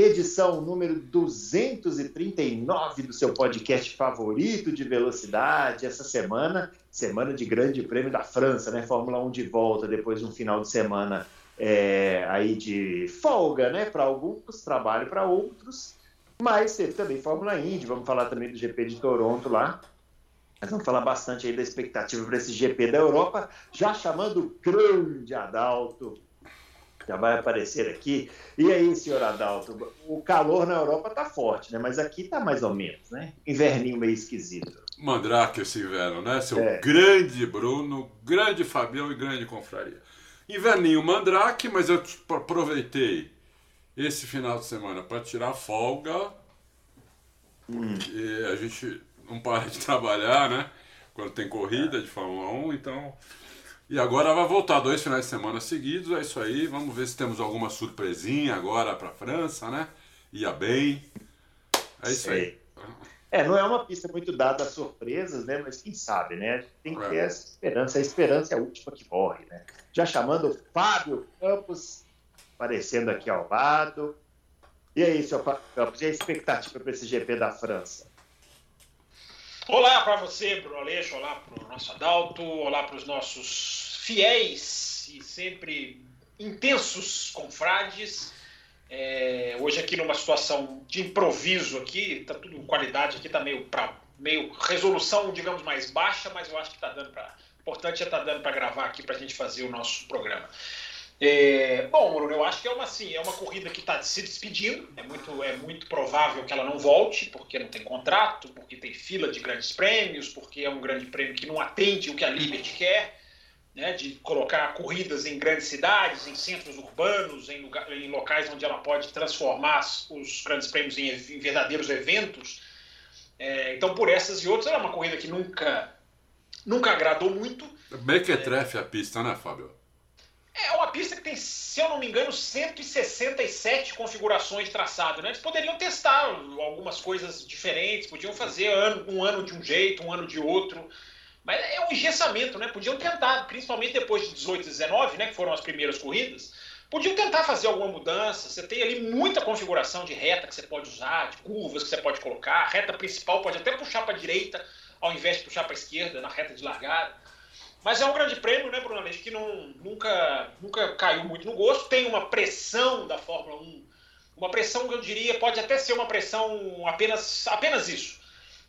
edição número 239 do seu podcast favorito de velocidade. Essa semana, semana de Grande Prêmio da França, né? Fórmula 1 de volta depois de um final de semana é, aí de folga, né? Para alguns, trabalho para outros. Mas teve também Fórmula Indy, vamos falar também do GP de Toronto lá. Nós vamos falar bastante aí da expectativa para esse GP da Europa, já chamando o grande Adalto já vai aparecer aqui. E aí, senhor Adalto, o calor na Europa tá forte, né? Mas aqui tá mais ou menos, né? Inverninho meio esquisito. Mandrake esse inverno, né? Seu é. grande Bruno, grande Fabião e grande confraria. Inverninho mandrake, mas eu aproveitei esse final de semana para tirar folga. Hum. Porque a gente não para de trabalhar, né? Quando tem corrida de Fórmula 1, então e agora vai voltar dois finais de semana seguidos, é isso aí. Vamos ver se temos alguma surpresinha agora para a França, né? Ia bem. É isso Sei. aí. É, não é uma pista muito dada a surpresas, né? Mas quem sabe, né? A gente tem que ter é. essa esperança. A esperança é a última que morre, né? Já chamando o Fábio Campos, aparecendo aqui ao lado. E aí, seu Fábio Campos, e a expectativa para esse GP da França? Olá para você, Bruno Aleixo, olá para o nosso Adalto, olá para os nossos fiéis e sempre intensos confrades. É, hoje aqui numa situação de improviso aqui, tá tudo qualidade aqui tá meio para meio resolução, digamos mais baixa, mas eu acho que tá dando para importante é tá dando para gravar aqui para a gente fazer o nosso programa. É, bom, Bruno, eu acho que é uma, assim, é uma corrida que está se despedindo. É muito, é muito provável que ela não volte, porque não tem contrato, porque tem fila de grandes prêmios, porque é um grande prêmio que não atende o que a Liberty quer, né, de colocar corridas em grandes cidades, em centros urbanos, em, lugar, em locais onde ela pode transformar os grandes prêmios em, em verdadeiros eventos. É, então, por essas e outras, ela é uma corrida que nunca, nunca agradou muito. Mequetrefe é, a pista, né, Fábio? É uma pista que tem, se eu não me engano, 167 configurações traçado. Né? Eles poderiam testar algumas coisas diferentes, podiam fazer um ano de um jeito, um ano de outro. Mas é um engessamento, né? Podiam tentar, principalmente depois de 18 e 19, né, que foram as primeiras corridas, podiam tentar fazer alguma mudança. Você tem ali muita configuração de reta que você pode usar, de curvas que você pode colocar. A reta principal pode até puxar para a direita, ao invés de puxar para a esquerda, na reta de largada. Mas é um grande prêmio, né, Bruno Aleixo, que não, nunca, nunca caiu muito no gosto. Tem uma pressão da Fórmula 1, uma pressão que eu diria pode até ser uma pressão apenas, apenas isso.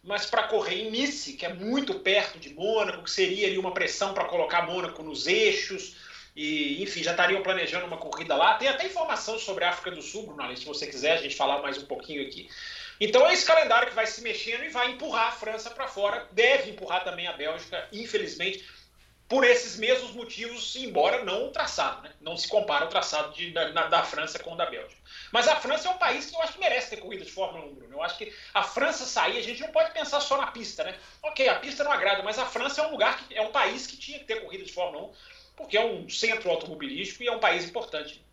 Mas para correr em Nice, que é muito perto de Mônaco, que seria ali uma pressão para colocar Mônaco nos eixos, e enfim, já estariam planejando uma corrida lá. Tem até informação sobre a África do Sul, Bruno se você quiser a gente falar mais um pouquinho aqui. Então é esse calendário que vai se mexendo e vai empurrar a França para fora, deve empurrar também a Bélgica, infelizmente por esses mesmos motivos, embora não o traçado, né? não se compara o traçado de, da, da, França com o da Bélgica. Mas a França é um país que eu acho que merece ter corrida de Fórmula 1, Bruno. Eu acho que a França sair, a gente não pode pensar só na pista, né? Ok, a pista não agrada, mas a França é um lugar, que, é um país que tinha que ter corrida de Fórmula 1, porque é um centro automobilístico e é um país importante.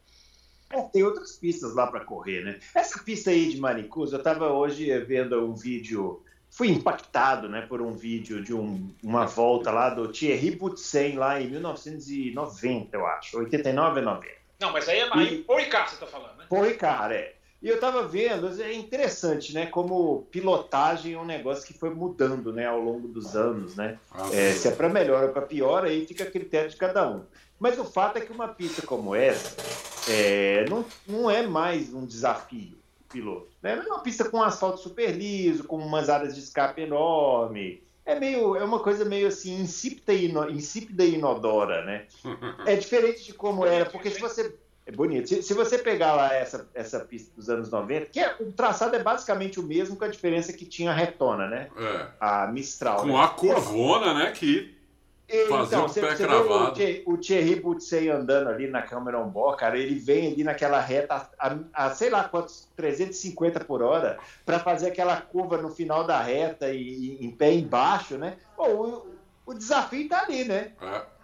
É, tem outras pistas lá para correr, né? Essa pista aí de Manicuso, eu estava hoje vendo um vídeo fui impactado né, por um vídeo de um, uma volta lá do Thierry Boutsen lá em 1990, eu acho, 89 a 90. Não, mas aí é mais. E... Paul Ricard você está falando, né? Paul Ricard, é. E eu estava vendo, é interessante, né? Como pilotagem é um negócio que foi mudando, né, ao longo dos anos, né? Ah, é, se é para melhor ou para pior, aí fica a critério de cada um. Mas o fato é que uma pista como essa é, não, não é mais um desafio piloto. Né? É uma pista com asfalto super liso, com umas áreas de escape enorme. É meio, é uma coisa meio assim insípida e, ino, insípida e inodora, né? É diferente de como era, porque se você é bonito. Se, se, você pegar lá essa, essa pista dos anos 90, que é, o traçado é basicamente o mesmo, com a diferença que tinha a retona, né? É. A Mistral. Com né? a curvona, né? Que fazer então, um você, pé você cravado. O, o Thierry Boutsen andando ali na Cameron Ball, cara, ele vem ali naquela reta a, a, a sei lá quantos, 350 por hora, para fazer aquela curva no final da reta e, e em pé embaixo, né? Bom, o, o desafio tá ali, né?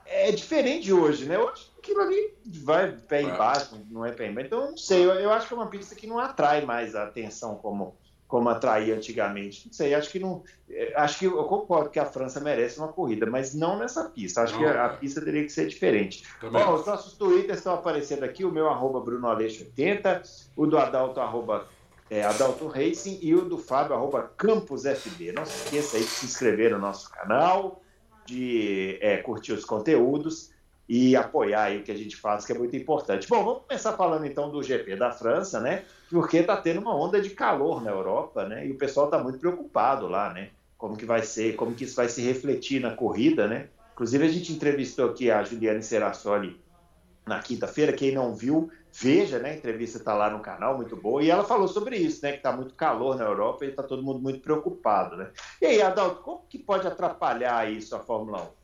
É. é diferente de hoje, né? Hoje aquilo ali vai pé é. embaixo, não é pé embaixo. Então, não sei, eu, eu acho que é uma pista que não atrai mais a atenção como como atraía antigamente. Não sei, acho que não. É, acho que eu concordo que a França merece uma corrida, mas não nessa pista. Acho não, que a, a, é. pista teria que ser diferente. Bom, os nossos twitters estão aparecendo aqui, o meu arroba Bruno 80, o do Adalto arroba é, Adalto Racing e o do Fábio arroba Campus FB. Não se esqueça aí de se inscrever no nosso canal, de é, curtir os conteúdos e apoiar o que a gente faz, que é muito importante. Bom, vamos começar falando então do GP da França, né? Porque está tendo uma onda de calor na Europa, né? E o pessoal está muito preocupado lá, né? Como que vai ser, como que isso vai se refletir na corrida, né? Inclusive a gente entrevistou aqui a Juliane Serassoli na quinta-feira, quem não viu, veja, né? A entrevista está lá no canal, muito boa, e ela falou sobre isso, né? Que está muito calor na Europa e está todo mundo muito preocupado, né? E aí, Adalto, como que pode atrapalhar isso a Fórmula 1?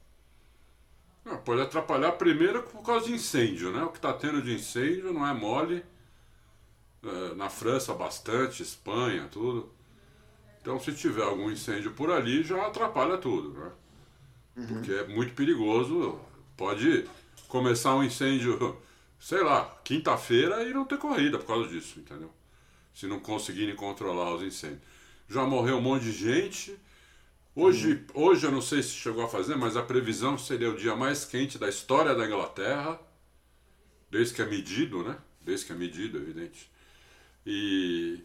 Não, pode atrapalhar primeiro por causa de incêndio, né? O que está tendo de incêndio não é mole. É, na França, bastante, Espanha, tudo. Então, se tiver algum incêndio por ali, já atrapalha tudo, né? Uhum. Porque é muito perigoso. Pode começar um incêndio, sei lá, quinta-feira e não ter corrida por causa disso, entendeu? Se não conseguirem controlar os incêndios. Já morreu um monte de gente Hoje, hoje eu não sei se chegou a fazer, mas a previsão seria o dia mais quente da história da Inglaterra, desde que é medido, né? Desde que é medido, evidente. E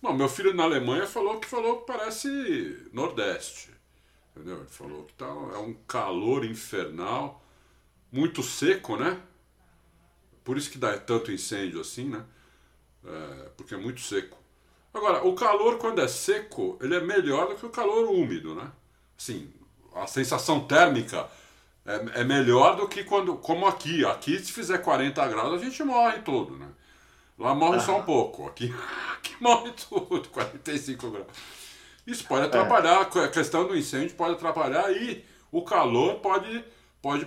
bom, meu filho na Alemanha falou que falou que parece Nordeste, entendeu? Ele falou que tá, é um calor infernal, muito seco, né? Por isso que dá tanto incêndio assim, né? É, porque é muito seco. Agora, o calor quando é seco, ele é melhor do que o calor úmido, né? Assim, a sensação térmica é, é melhor do que quando, como aqui. Aqui, se fizer 40 graus, a gente morre todo, né? Lá morre só um pouco. Aqui, aqui morre tudo, 45 graus. Isso pode é. atrapalhar, a questão do incêndio pode atrapalhar e o calor pode, pode,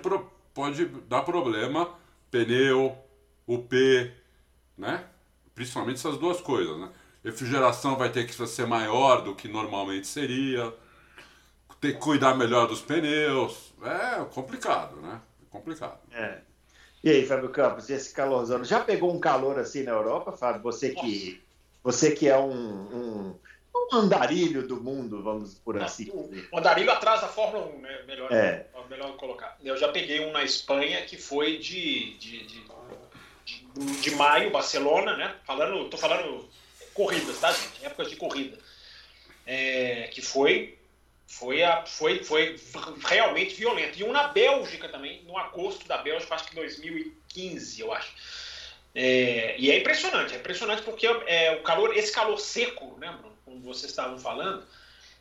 pode dar problema, pneu, UP, né? Principalmente essas duas coisas, né? Refrigeração vai ter que ser maior do que normalmente seria, ter que cuidar melhor dos pneus. É complicado, né? É complicado. É. E aí, Fábio Campos, esse calorzão, já pegou um calor assim na Europa, Fábio? Você que, você que é um, um, um andarilho do mundo, vamos por assim dizer. O andarilho atrás da Fórmula 1, né? Melhor, é. melhor colocar. Eu já peguei um na Espanha que foi de, de, de, de, de maio, Barcelona, né? Falando, tô falando corridas, tá, gente? Épocas de corrida. É, que foi, foi, a, foi, foi realmente violento. E um na Bélgica também, no agosto da Bélgica, acho que 2015, eu acho. É, e é impressionante, é impressionante porque é, o calor, esse calor seco, né, Bruno, como vocês estavam falando,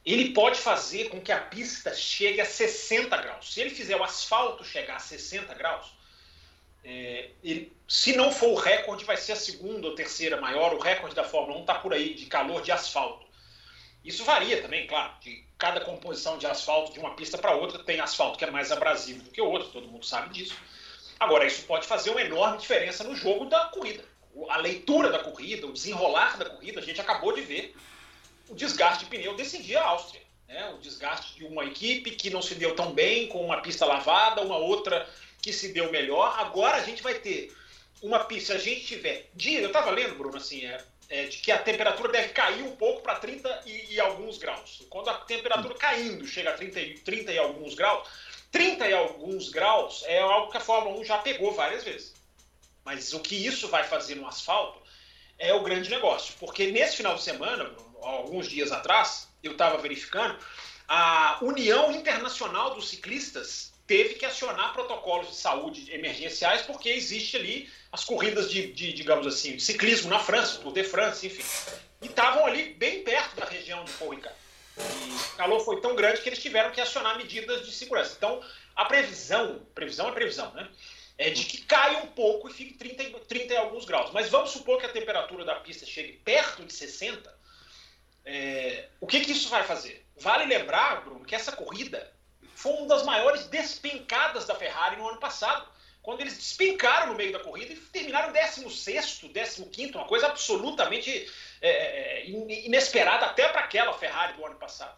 ele pode fazer com que a pista chegue a 60 graus. Se ele fizer o asfalto chegar a 60 graus, é, ele, se não for o recorde, vai ser a segunda ou terceira maior. O recorde da Fórmula 1 está por aí de calor de asfalto. Isso varia também, claro, de cada composição de asfalto de uma pista para outra tem asfalto que é mais abrasivo do que o outro, todo mundo sabe disso. Agora, isso pode fazer uma enorme diferença no jogo da corrida. A leitura da corrida, o desenrolar da corrida, a gente acabou de ver o desgaste de pneu decidir a Áustria. Né? O desgaste de uma equipe que não se deu tão bem, com uma pista lavada, uma outra que se deu melhor. Agora a gente vai ter uma pista, se a gente tiver. De, eu estava lendo, Bruno, assim, é, é, de que a temperatura deve cair um pouco para 30 e, e, alguns graus. Quando a temperatura caindo chega a 30, 30 e alguns graus, 30 e alguns graus é algo que a Fórmula 1 já pegou várias vezes. Mas o que isso vai fazer no asfalto é o grande negócio. Porque nesse final de semana, alguns dias atrás, eu estava verificando, a União Internacional dos Ciclistas teve que acionar protocolos de saúde emergenciais porque existe ali as corridas de, de digamos assim, ciclismo na França, Tour de France, enfim. E estavam ali bem perto da região de Paul Ricard. E o calor foi tão grande que eles tiveram que acionar medidas de segurança. Então, a previsão, previsão é previsão, né? É de que caia um pouco e fique 30, 30 e alguns graus. Mas vamos supor que a temperatura da pista chegue perto de 60. É, o que, que isso vai fazer? Vale lembrar, Bruno, que essa corrida foi uma das maiores despencadas da Ferrari no ano passado. Quando eles despencaram no meio da corrida e terminaram 16, 15, uma coisa absolutamente é, é, inesperada até para aquela Ferrari do ano passado.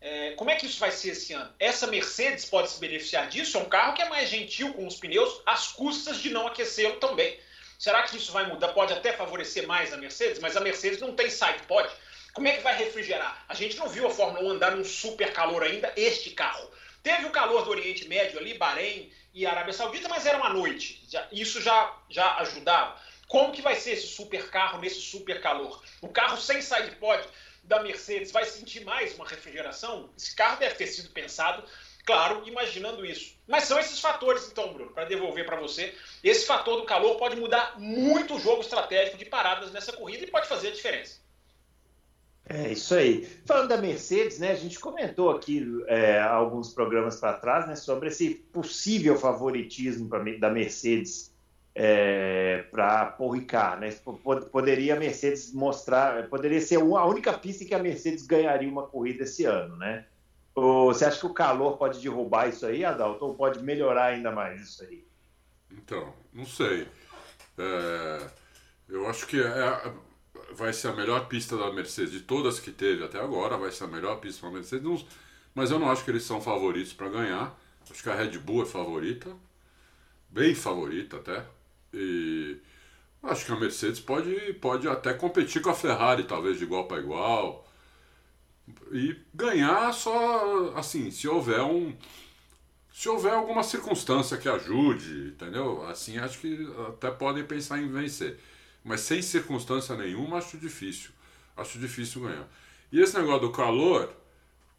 É, como é que isso vai ser esse ano? Essa Mercedes pode se beneficiar disso? É um carro que é mais gentil com os pneus, às custas de não aquecê-lo também. Será que isso vai mudar? Pode até favorecer mais a Mercedes, mas a Mercedes não tem side pod. Como é que vai refrigerar? A gente não viu a Fórmula 1 andar num super calor ainda, este carro. Teve o calor do Oriente Médio ali, Bahrein e Arábia Saudita, mas era uma noite. isso já, já ajudava. Como que vai ser esse super carro nesse super calor? O carro sem side pod da Mercedes vai sentir mais uma refrigeração? Esse carro deve ter sido pensado, claro, imaginando isso. Mas são esses fatores, então, Bruno, para devolver para você. Esse fator do calor pode mudar muito o jogo estratégico de paradas nessa corrida e pode fazer a diferença. É isso aí. Falando da Mercedes, né, a gente comentou aqui é, alguns programas para trás né, sobre esse possível favoritismo pra, da Mercedes é, para Paul Ricard, né? Poderia a Mercedes mostrar, poderia ser a única pista que a Mercedes ganharia uma corrida esse ano, né? Ou você acha que o calor pode derrubar isso aí, Adalto, ou pode melhorar ainda mais isso aí? Então, não sei. É, eu acho que é, vai ser a melhor pista da Mercedes de todas que teve até agora, vai ser a melhor pista para a Mercedes, mas eu não acho que eles são favoritos para ganhar. Acho que a Red Bull é favorita, bem favorita até. E acho que a Mercedes pode, pode até competir com a Ferrari, talvez de igual para igual. E ganhar só assim, se houver um. Se houver alguma circunstância que ajude, entendeu? Assim acho que até podem pensar em vencer. Mas sem circunstância nenhuma acho difícil. Acho difícil ganhar. E esse negócio do calor,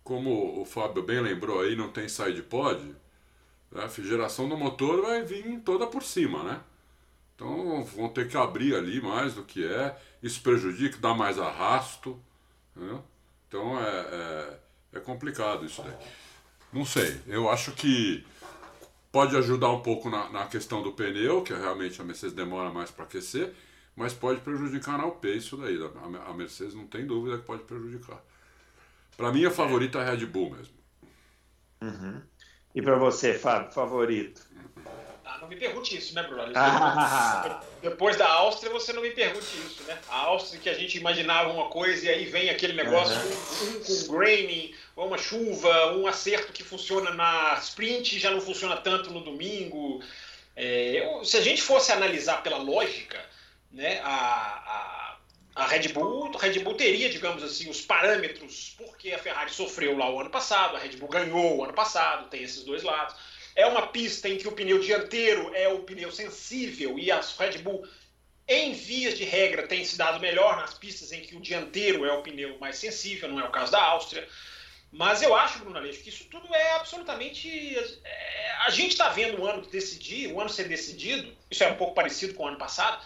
como o Fábio bem lembrou aí, não tem side pod, a refrigeração do motor vai vir toda por cima, né? Então vão ter que abrir ali mais do que é. Isso prejudica, dá mais arrasto. Entendeu? Então é, é, é complicado isso daí. Não sei, eu acho que pode ajudar um pouco na, na questão do pneu, que realmente a Mercedes demora mais para aquecer, mas pode prejudicar na UP isso daí. A, a Mercedes não tem dúvida que pode prejudicar. Para mim, a favorita é a Red Bull mesmo. Uhum. E para você, Fábio, favorito? Ah, não me pergunte isso, né, Bruno? Ah. Depois da Áustria, você não me pergunte isso, né? A Áustria que a gente imaginava uma coisa e aí vem aquele negócio uhum. um, com graining, uma chuva, um acerto que funciona na sprint e já não funciona tanto no domingo. É, eu, se a gente fosse analisar pela lógica, né, a, a, a Red Bull, a Red Bull teria, digamos assim, os parâmetros, porque a Ferrari sofreu lá o ano passado, a Red Bull ganhou o ano passado, tem esses dois lados é uma pista em que o pneu dianteiro é o pneu sensível e as Red Bull, em vias de regra, tem se dado melhor nas pistas em que o dianteiro é o pneu mais sensível, não é o caso da Áustria. Mas eu acho, Bruno Aleixo, que isso tudo é absolutamente. É, a gente está vendo o ano decidir, o ano ser decidido, isso é um pouco parecido com o ano passado,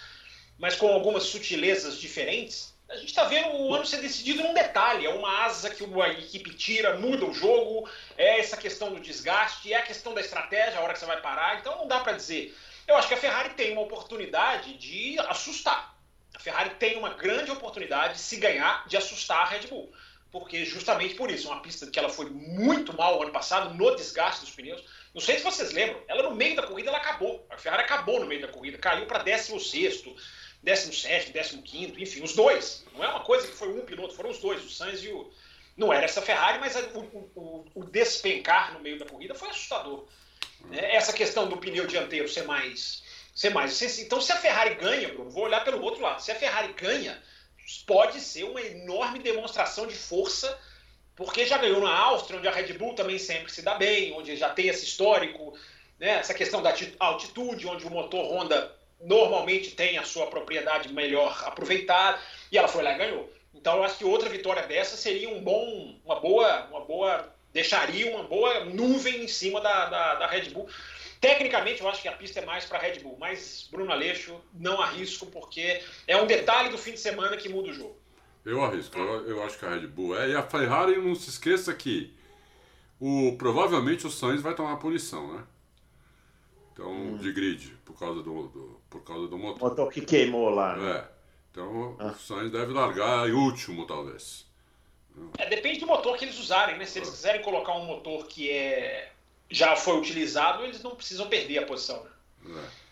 mas com algumas sutilezas diferentes. A gente está vendo o ano ser decidido num detalhe. É uma asa que a equipe tira, muda o jogo, é essa questão do desgaste, é a questão da estratégia, a hora que você vai parar. Então não dá para dizer. Eu acho que a Ferrari tem uma oportunidade de assustar. A Ferrari tem uma grande oportunidade, se ganhar, de assustar a Red Bull. Porque justamente por isso, uma pista que ela foi muito mal ano passado, no desgaste dos pneus. Não sei se vocês lembram, ela no meio da corrida ela acabou. A Ferrari acabou no meio da corrida, caiu para 16 17, 15, enfim, os dois. Não é uma coisa que foi um piloto, foram os dois, o Sainz e o. Não era essa Ferrari, mas o, o, o despencar no meio da corrida foi assustador. Né? Essa questão do pneu dianteiro ser mais. Ser mais então, se a Ferrari ganha, Bruno, vou olhar pelo outro lado. Se a Ferrari ganha, pode ser uma enorme demonstração de força, porque já ganhou na Áustria, onde a Red Bull também sempre se dá bem, onde já tem esse histórico, né? essa questão da altitude, onde o motor Honda normalmente tem a sua propriedade melhor aproveitada, e ela foi lá e ganhou. Então eu acho que outra vitória dessa seria um bom, uma boa, uma boa, deixaria uma boa nuvem em cima da, da, da Red Bull. Tecnicamente eu acho que a pista é mais para Red Bull, mas Bruno Aleixo não arrisco porque é um detalhe do fim de semana que muda o jogo. Eu arrisco, eu, eu acho que a Red Bull é. E a Ferrari não se esqueça que o, provavelmente o Sainz vai tomar punição, né? Então, hum. de grid, por causa do, do, por causa do motor. O motor que queimou lá. Né? É. Então, ah. o Sainz deve largar em último, talvez. É, depende do motor que eles usarem, né? Se eles quiserem colocar um motor que é já foi utilizado, eles não precisam perder a posição. Né? É.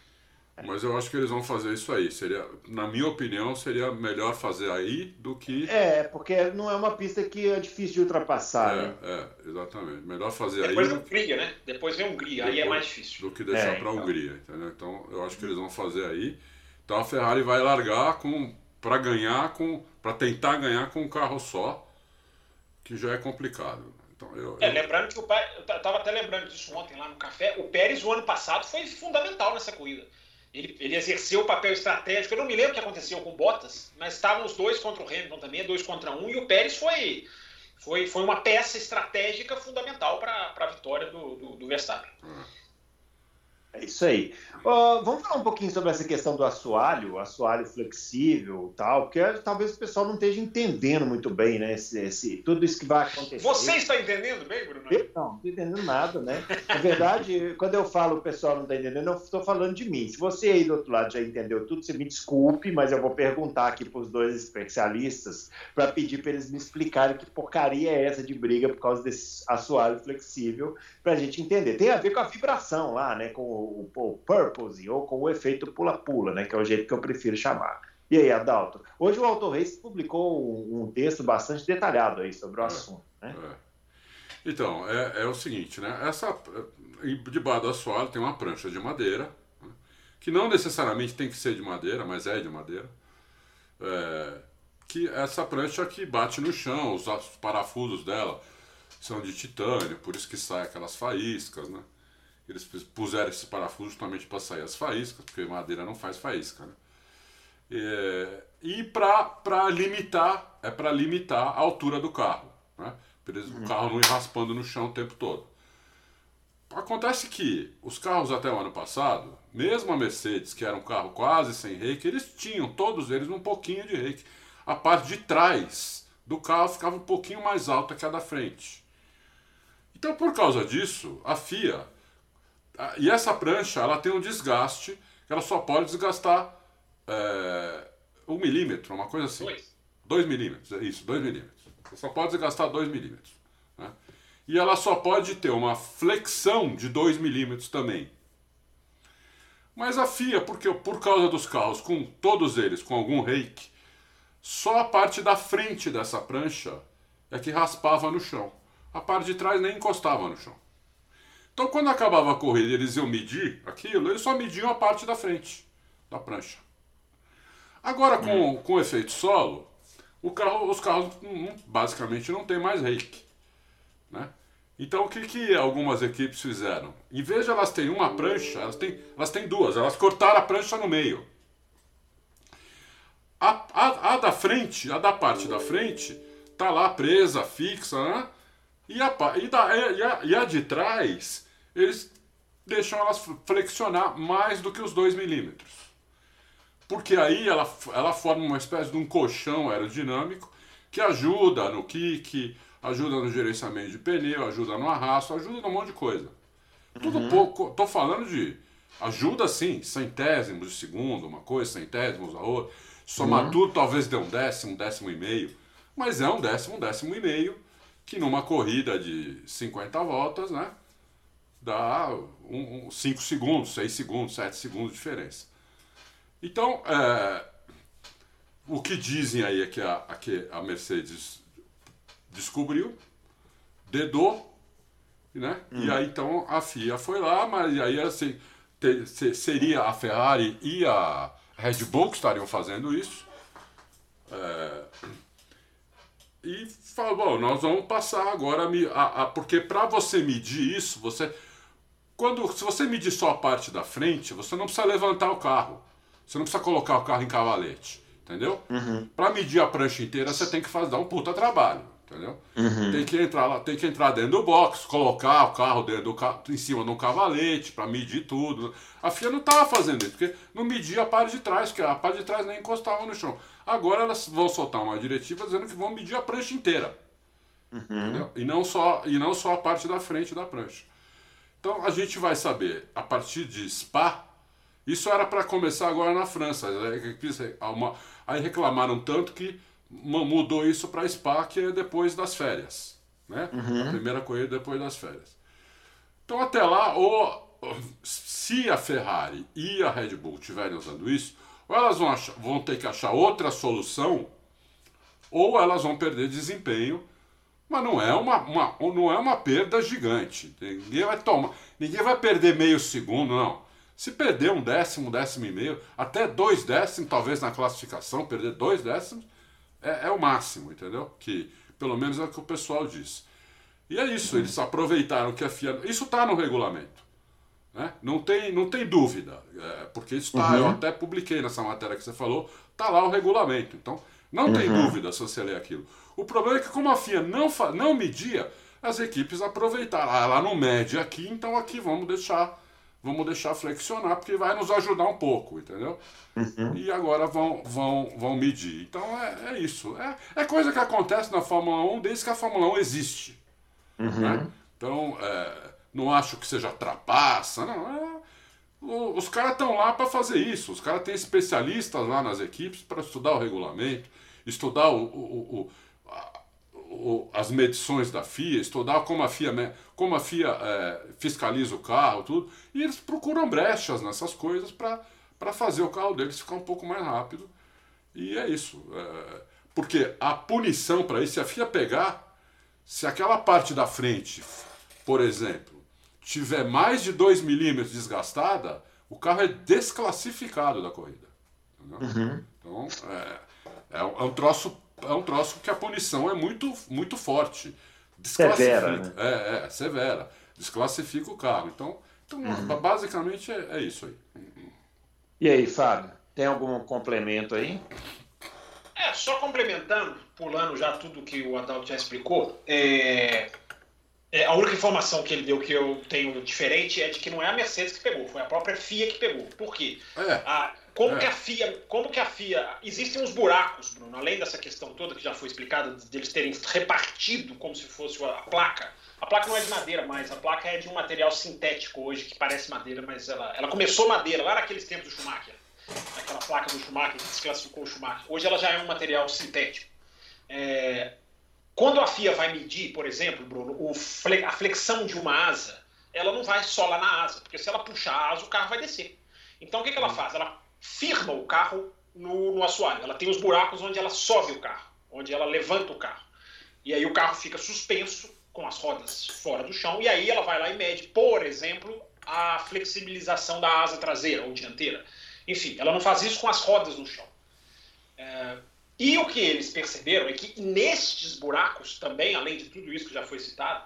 Mas eu acho que eles vão fazer isso aí. Seria, na minha opinião, seria melhor fazer aí do que. É, porque não é uma pista que é difícil de ultrapassar. É, né? é exatamente. Melhor fazer Depois aí. Depois Hungria, né? Depois vem Hungria, Depois, aí é mais difícil. Do que deixar é, para a então. Hungria, entendeu? Então eu acho que eles vão fazer aí. Então a Ferrari vai largar com para ganhar com para tentar ganhar com um carro só, que já é complicado. Então, eu, é, eu... lembrando que o pai, eu estava até lembrando disso ontem lá no café, o Pérez o ano passado foi fundamental nessa corrida. Ele, ele exerceu o papel estratégico. Eu não me lembro o que aconteceu com Bottas, mas estavam os dois contra o Hamilton também, dois contra um, e o Pérez foi, foi, foi uma peça estratégica fundamental para a vitória do, do, do Verstappen. Hum. É isso aí. Uh, vamos falar um pouquinho sobre essa questão do assoalho, assoalho flexível tal, porque talvez o pessoal não esteja entendendo muito bem, né? Esse, esse, tudo isso que vai acontecer. Você está entendendo bem, Bruno? Eu não, não estou entendendo nada, né? Na verdade, quando eu falo o pessoal não está entendendo, eu estou falando de mim. Se você aí do outro lado já entendeu tudo, você me desculpe, mas eu vou perguntar aqui para os dois especialistas para pedir para eles me explicarem que porcaria é essa de briga por causa desse assoalho flexível, para a gente entender. Tem a ver com a vibração lá, né? Com o, o purpose ou com o efeito pula-pula, né, que é o jeito que eu prefiro chamar. E aí, Adalto? Hoje o Auto Race publicou um, um, texto bastante detalhado aí sobre o é, assunto. Né? É. Então, é, é, o seguinte, né? Essa, debaixo do assoalho tem uma prancha de madeira, né? que não necessariamente tem que ser de madeira, mas é de madeira. É, que essa prancha que bate no chão, os parafusos dela são de titânio, por isso que sai aquelas faíscas, né? Eles puseram esse parafuso justamente para sair as faíscas, porque madeira não faz faísca. Né? É, e para limitar, é para limitar a altura do carro. Né? Para o uhum. carro não ir raspando no chão o tempo todo. Acontece que os carros até o ano passado, mesmo a Mercedes, que era um carro quase sem reiki, eles tinham, todos eles, um pouquinho de reiki. A parte de trás do carro ficava um pouquinho mais alta que a da frente. Então, por causa disso, a FIA e essa prancha ela tem um desgaste que ela só pode desgastar é, um milímetro, uma coisa assim. Dois. Dois milímetros, é isso, dois milímetros. Você só pode desgastar dois milímetros. Né? E ela só pode ter uma flexão de dois milímetros também. Mas a FIA, porque por causa dos carros, com todos eles com algum reiki, só a parte da frente dessa prancha é que raspava no chão. A parte de trás nem encostava no chão. Então, quando acabava a corrida eles iam medir aquilo, eles só mediam a parte da frente da prancha. Agora, com, hum. com efeito solo, carro, os carros basicamente não tem mais reiki. Né? Então, o que, que algumas equipes fizeram? Em vez de elas terem uma prancha, elas têm, elas têm duas. Elas cortaram a prancha no meio. A, a, a da frente, a da parte da frente, tá lá presa, fixa, né? E a, e, da, e, a, e a de trás eles deixam elas flexionar mais do que os 2 milímetros. Porque aí ela, ela forma uma espécie de um colchão aerodinâmico que ajuda no kick, ajuda no gerenciamento de pneu, ajuda no arrasto, ajuda num monte de coisa. Tudo uhum. pouco. Tô falando de ajuda sim, centésimos de segundo, uma coisa, centésimos a outra. Somar uhum. tudo talvez dê um décimo, um décimo e meio. Mas é um décimo, um décimo e meio, que numa corrida de 50 voltas, né? Dá 5 um, um, segundos, 6 segundos, 7 segundos de diferença. Então, é, o que dizem aí é que a, a, que a Mercedes descobriu, dedou, né? Hum. E aí então a FIA foi lá, mas aí assim, te, se, seria a Ferrari e a Red Bull que estariam fazendo isso. É, e falou, bom, nós vamos passar agora a, a, a porque para você medir isso, você quando, se você medir só a parte da frente, você não precisa levantar o carro. Você não precisa colocar o carro em cavalete. Entendeu? Uhum. Para medir a prancha inteira, você tem que fazer dar um puta trabalho. Entendeu? Uhum. Tem que entrar lá, tem que entrar dentro do box, colocar o carro dentro do em cima de um cavalete para medir tudo. A FIA não estava fazendo isso, porque não media a parte de trás, que a parte de trás nem encostava no chão. Agora elas vão soltar uma diretiva dizendo que vão medir a prancha inteira. Uhum. E, não só, e não só a parte da frente da prancha. Então a gente vai saber, a partir de Spa, isso era para começar agora na França. Aí reclamaram tanto que mudou isso para Spa, que é depois das férias. Né? Uhum. A primeira corrida depois das férias. Então até lá, ou, se a Ferrari e a Red Bull estiverem usando isso, ou elas vão, achar, vão ter que achar outra solução, ou elas vão perder desempenho, mas não é uma, uma, não é uma perda gigante. Ninguém vai tomar, ninguém vai perder meio segundo, não. Se perder um décimo, décimo e meio, até dois décimos, talvez na classificação, perder dois décimos, é, é o máximo, entendeu? Que pelo menos é o que o pessoal diz. E é isso, eles aproveitaram que a FIA. Isso está no regulamento. Né? Não, tem, não tem dúvida, é, porque isso está, uhum. eu até publiquei nessa matéria que você falou, está lá o regulamento. Então, não uhum. tem dúvida se você ler aquilo. O problema é que, como a FIA não, não media, as equipes aproveitaram. Ah, ela não mede aqui, então aqui vamos deixar vamos deixar flexionar, porque vai nos ajudar um pouco, entendeu? Uhum. E agora vão, vão, vão medir. Então é, é isso. É, é coisa que acontece na Fórmula 1 desde que a Fórmula 1 existe. Uhum. Né? Então, é, não acho que seja trapaça, não. É, os caras estão lá para fazer isso. Os caras têm especialistas lá nas equipes para estudar o regulamento, estudar o, o, o, as medições da FIA, estudar como a FIA, como a FIA é, fiscaliza o carro, tudo. E eles procuram brechas nessas coisas para fazer o carro deles ficar um pouco mais rápido. E é isso. É, porque a punição para isso, se a FIA pegar se aquela parte da frente, por exemplo, tiver mais de 2 milímetros desgastada, o carro é desclassificado da corrida. Uhum. Então, é, é, é, um troço, é um troço que a punição é muito, muito forte. Severa, né? É, é, severa. Desclassifica o carro. Então, então uhum. basicamente é, é isso aí. E aí, Fábio, tem algum complemento aí? É, só complementando, pulando já tudo que o Adalto já explicou, é, é, a única informação que ele deu que eu tenho diferente é de que não é a Mercedes que pegou, foi a própria FIA que pegou. Por quê? É. A, como, é. que a FIA, como que a FIA. Existem uns buracos, Bruno, além dessa questão toda que já foi explicada, deles terem repartido como se fosse a placa. A placa não é de madeira mais, a placa é de um material sintético hoje que parece madeira, mas ela, ela começou madeira lá naqueles tempos do Schumacher aquela placa do Schumacher que desclassificou o Schumacher. Hoje ela já é um material sintético. É, quando a FIA vai medir, por exemplo, Bruno, a flexão de uma asa, ela não vai só lá na asa, porque se ela puxar a asa, o carro vai descer. Então o que, que ela faz? Ela firma o carro no, no assoalho. Ela tem os buracos onde ela sobe o carro, onde ela levanta o carro. E aí o carro fica suspenso com as rodas fora do chão, e aí ela vai lá e mede, por exemplo, a flexibilização da asa traseira ou dianteira. Enfim, ela não faz isso com as rodas no chão. É, e o que eles perceberam é que nestes buracos também, além de tudo isso que já foi citado,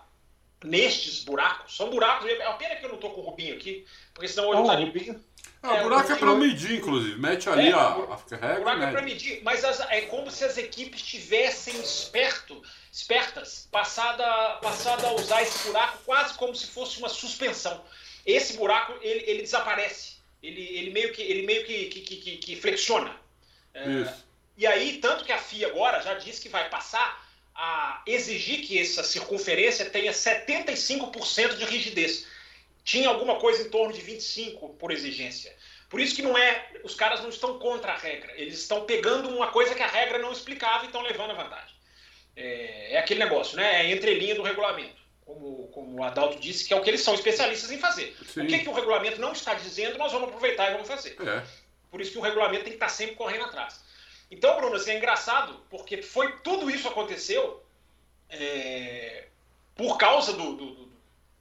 nestes buracos, são buracos, é uma pena que eu não estou com o Rubinho aqui, porque senão eu estaria... Rubinho... Ah, é, o buraco é para medir, inclusive. Mete ali é, a, a regra. O buraco é para medir, mas as, é como se as equipes tivessem esperto, espertas, passada, passada a usar esse buraco quase como se fosse uma suspensão. Esse buraco ele, ele desaparece ele, ele meio que, ele meio que, que, que, que flexiona. É, e aí, tanto que a FIA agora já disse que vai passar a exigir que essa circunferência tenha 75% de rigidez. Tinha alguma coisa em torno de 25% por exigência. Por isso que não é, os caras não estão contra a regra, eles estão pegando uma coisa que a regra não explicava e estão levando a vantagem. É, é aquele negócio, né? É a entrelinha do regulamento como, como o Adalto disse, que é o que eles são especialistas em fazer. Sim. O que, que o regulamento não está dizendo, nós vamos aproveitar e vamos fazer. É. Por isso que o regulamento tem que estar sempre correndo atrás. Então, Bruno, assim, é engraçado, porque foi tudo isso aconteceu é, por causa do, do, do,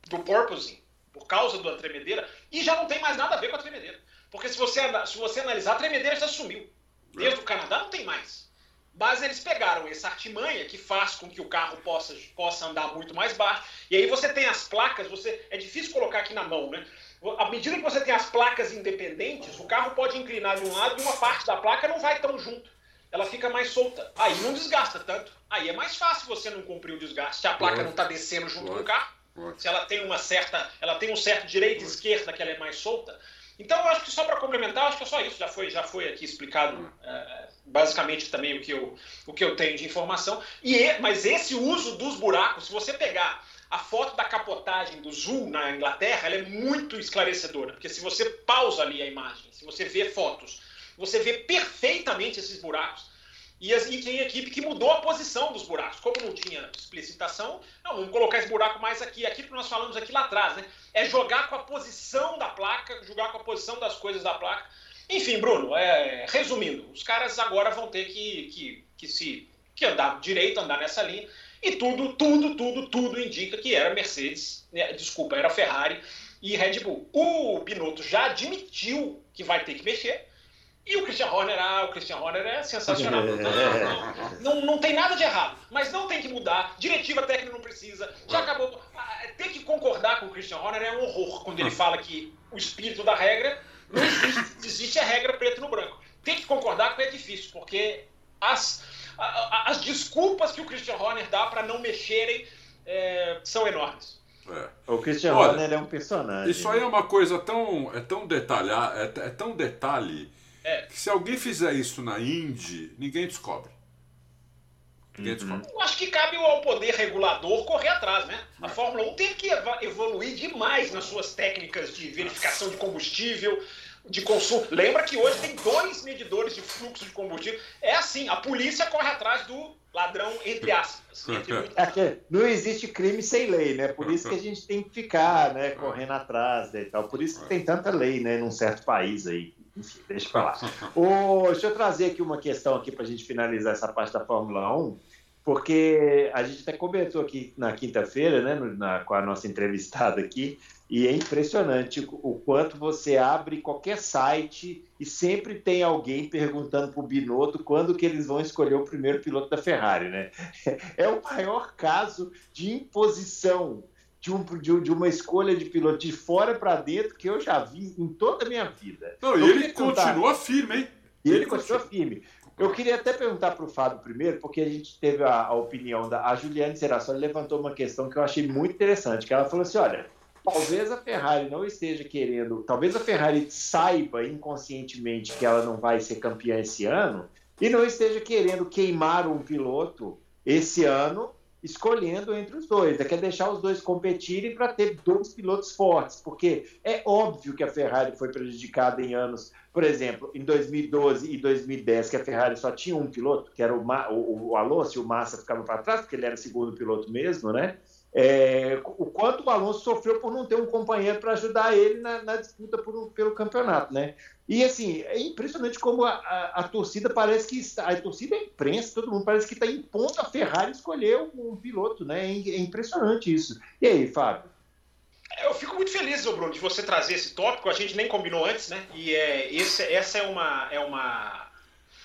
do porpoising, por causa da tremedeira, e já não tem mais nada a ver com a tremedeira. Porque se você, se você analisar, a tremedeira já sumiu. Desde o Canadá não tem mais. Mas eles pegaram essa artimanha que faz com que o carro possa, possa andar muito mais baixo. E aí você tem as placas, você é difícil colocar aqui na mão, né? À medida que você tem as placas independentes, o carro pode inclinar de um lado e uma parte da placa não vai tão junto. Ela fica mais solta. Aí não desgasta tanto. Aí é mais fácil você não cumprir o desgaste. Se a placa não está descendo junto com o carro, se ela tem uma certa, ela tem um certo direita e esquerda que ela é mais solta, então, eu acho que só para complementar, acho que é só isso. Já foi, já foi aqui explicado é, basicamente também o que, eu, o que eu tenho de informação. E, mas esse uso dos buracos, se você pegar a foto da capotagem do Zul na Inglaterra, ela é muito esclarecedora. Porque se você pausa ali a imagem, se você vê fotos, você vê perfeitamente esses buracos. E, e tem equipe que mudou a posição dos buracos. Como não tinha explicitação, não, vamos colocar esse buraco mais aqui. Aquilo que nós falamos aqui lá atrás, né? É jogar com a posição da placa, jogar com a posição das coisas da placa. Enfim, Bruno, é, resumindo, os caras agora vão ter que, que, que se que andar direito, andar nessa linha. E tudo, tudo, tudo, tudo indica que era Mercedes, né, desculpa, era Ferrari e Red Bull. O Binotto já admitiu que vai ter que mexer. E o Christian Horner, ah, o Christian Horner é sensacional. Não, não, não, não, tem nada de errado, mas não tem que mudar. Diretiva técnica não precisa. Já acabou. Ah, ter que concordar com o Christian Horner é um horror quando ele fala que o espírito da regra não existe, existe a regra preto no branco. Tem que concordar com é difícil, porque as, as desculpas que o Christian Horner dá para não mexerem é, são enormes. É. O Christian Olha, Horner é um personagem. Isso aí é uma coisa tão, é tão detalhada, é, é tão detalhe é. que se alguém fizer isso na Indy, ninguém descobre. Ninguém uhum. descobre. Eu acho que cabe ao poder regulador correr atrás, né? A. Fórmula 1 tem que evoluir demais nas suas técnicas de verificação de combustível, de consumo. Lembra que hoje tem dois medidores de fluxo de combustível. É assim, a polícia corre atrás do ladrão, entre aspas. Entre é não existe crime sem lei, né? Por isso que a gente tem que ficar, né, correndo atrás né, e tal. Por isso que tem tanta lei, né, num certo país aí. Enfim, deixa pra lá. Ô, deixa eu trazer aqui uma questão aqui para a gente finalizar essa parte da Fórmula 1, porque a gente até comentou aqui na quinta-feira, né, na, com a nossa entrevistada aqui, e é impressionante o quanto você abre qualquer site e sempre tem alguém perguntando para o Binotto quando que eles vão escolher o primeiro piloto da Ferrari, né? É o maior caso de imposição de, um, de, de uma escolha de piloto de fora para dentro que eu já vi em toda a minha vida. Não, e ele continua firme, hein? Ele, ele continua firme. Eu queria até perguntar para o Fábio primeiro, porque a gente teve a, a opinião da a Juliane Serassoli levantou uma questão que eu achei muito interessante, que ela falou assim, olha, talvez a Ferrari não esteja querendo, talvez a Ferrari saiba inconscientemente que ela não vai ser campeã esse ano e não esteja querendo queimar um piloto esse ano escolhendo entre os dois. É quer deixar os dois competirem para ter dois pilotos fortes, porque é óbvio que a Ferrari foi prejudicada em anos, por exemplo, em 2012 e 2010, que a Ferrari só tinha um piloto, que era o, o, o Alonso, e o Massa ficava para trás, porque ele era o segundo piloto mesmo, né? é, o quanto o Alonso sofreu por não ter um companheiro para ajudar ele na, na disputa por, pelo campeonato, né? E assim, é impressionante como a, a, a, torcida parece que está, a torcida a imprensa, todo mundo parece que está impondo a Ferrari escolher um, um piloto, né? É, é, impressionante isso. E aí, Fábio? Eu fico muito feliz, Bruno, de você trazer esse tópico. A gente nem combinou antes, né? E é, esse, essa é uma, é uma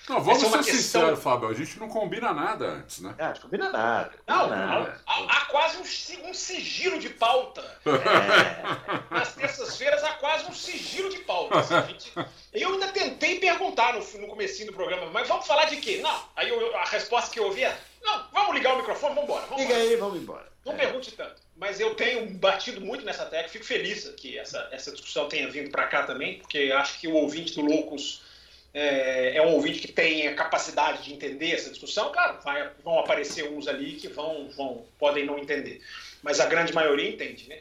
não, vamos é ser questão... sinceros, Fábio. A gente não combina nada antes, né? Ah, não combina nada. Não, nada. Há, há, quase um, um, sigilo de pauta. É. Nas terças-feiras há quase um sigilo de pauta. Assim, gente... Eu ainda tentei perguntar no, no comecinho do programa, mas vamos falar de quê? Não. Aí eu, a resposta que eu ouvi é, não, vamos ligar o microfone, vamos embora. Vamos Liga embora. aí, vamos embora. Não é. pergunte tanto. Mas eu tenho batido muito nessa tecla, fico feliz que essa, essa discussão tenha vindo para cá também, porque acho que o ouvinte do Loucos é, é, um ouvinte que tem a capacidade de entender essa discussão, claro, vai, vão aparecer uns ali que vão, vão podem não entender, mas a grande maioria entende, né?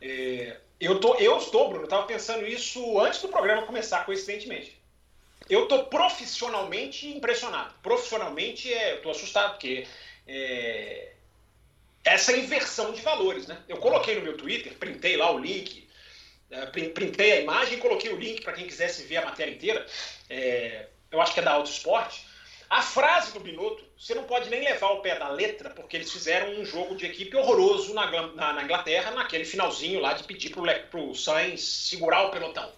É, eu, tô, eu estou, Bruno, estava pensando isso antes do programa começar, coincidentemente. Eu estou profissionalmente impressionado. Profissionalmente, é, estou assustado, porque é, essa inversão de valores, né? Eu coloquei no meu Twitter, printei lá o link, é, printei a imagem e coloquei o link para quem quisesse ver a matéria inteira. É, eu acho que é da Auto Esporte. A frase do Binotto, você não pode nem levar o pé da letra, porque eles fizeram um jogo de equipe horroroso na, na, na Inglaterra, naquele finalzinho lá de pedir para o Sainz segurar o pelotão.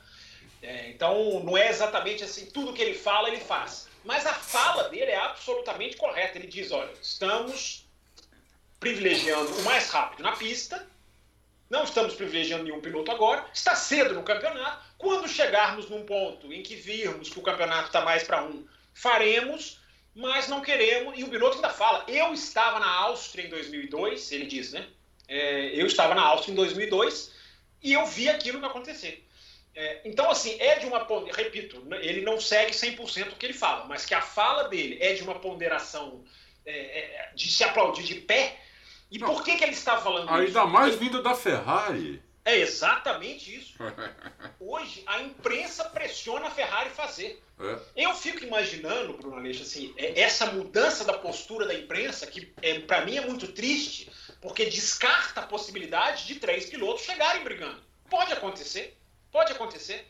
É, então, não é exatamente assim, tudo que ele fala, ele faz. Mas a fala dele é absolutamente correta. Ele diz: olha, estamos privilegiando o mais rápido na pista não estamos privilegiando nenhum piloto agora. Está cedo no campeonato. Quando chegarmos num ponto em que virmos que o campeonato está mais para um, faremos, mas não queremos. E o piloto ainda fala: eu estava na Áustria em 2002, ele diz, né? É, eu estava na Áustria em 2002 e eu vi aquilo acontecer. É, então, assim, é de uma. Repito, ele não segue 100% o que ele fala, mas que a fala dele é de uma ponderação é, é de se aplaudir de pé e não. por que, que ele está falando Ainda isso? mais vindo da Ferrari. É exatamente isso. Hoje a imprensa pressiona a Ferrari fazer. É. Eu fico imaginando, Bruno Aleixo, assim, é, essa mudança da postura da imprensa, que é, para mim é muito triste, porque descarta a possibilidade de três pilotos chegarem brigando. Pode acontecer, pode acontecer.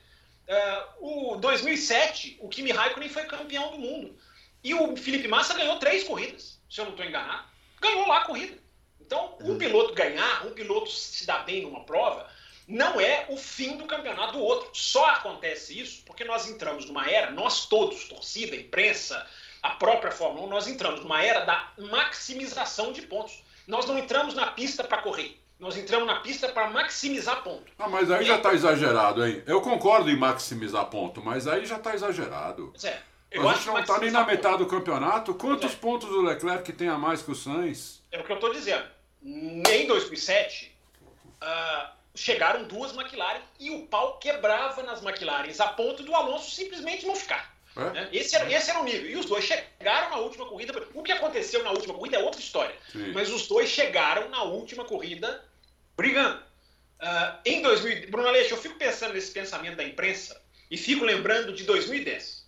Uh, o 2007, o Kimi Raikkonen foi campeão do mundo. E o Felipe Massa ganhou três corridas, se eu não estou enganado. Ganhou lá a corrida. Então, um piloto ganhar, um piloto se dar bem numa prova, não é o fim do campeonato do outro. Só acontece isso porque nós entramos numa era, nós todos, torcida, imprensa, a própria Fórmula 1, nós entramos numa era da maximização de pontos. Nós não entramos na pista para correr. Nós entramos na pista para maximizar ponto. Ah, mas aí e... já está exagerado, hein? Eu concordo em maximizar ponto, mas aí já está exagerado. É. Eu a gente não está nem na metade do campeonato. Quantos é. pontos o Leclerc tem a mais que o Sainz? É o que eu estou dizendo. Em 2007, uh, chegaram duas McLaren e o pau quebrava nas McLarens, a ponto do Alonso simplesmente não ficar. É? Né? Esse, era, esse era o nível. E os dois chegaram na última corrida. O que aconteceu na última corrida é outra história. Sim. Mas os dois chegaram na última corrida brigando. Uh, em 2000, Bruno Aleixo, eu fico pensando nesse pensamento da imprensa e fico lembrando de 2010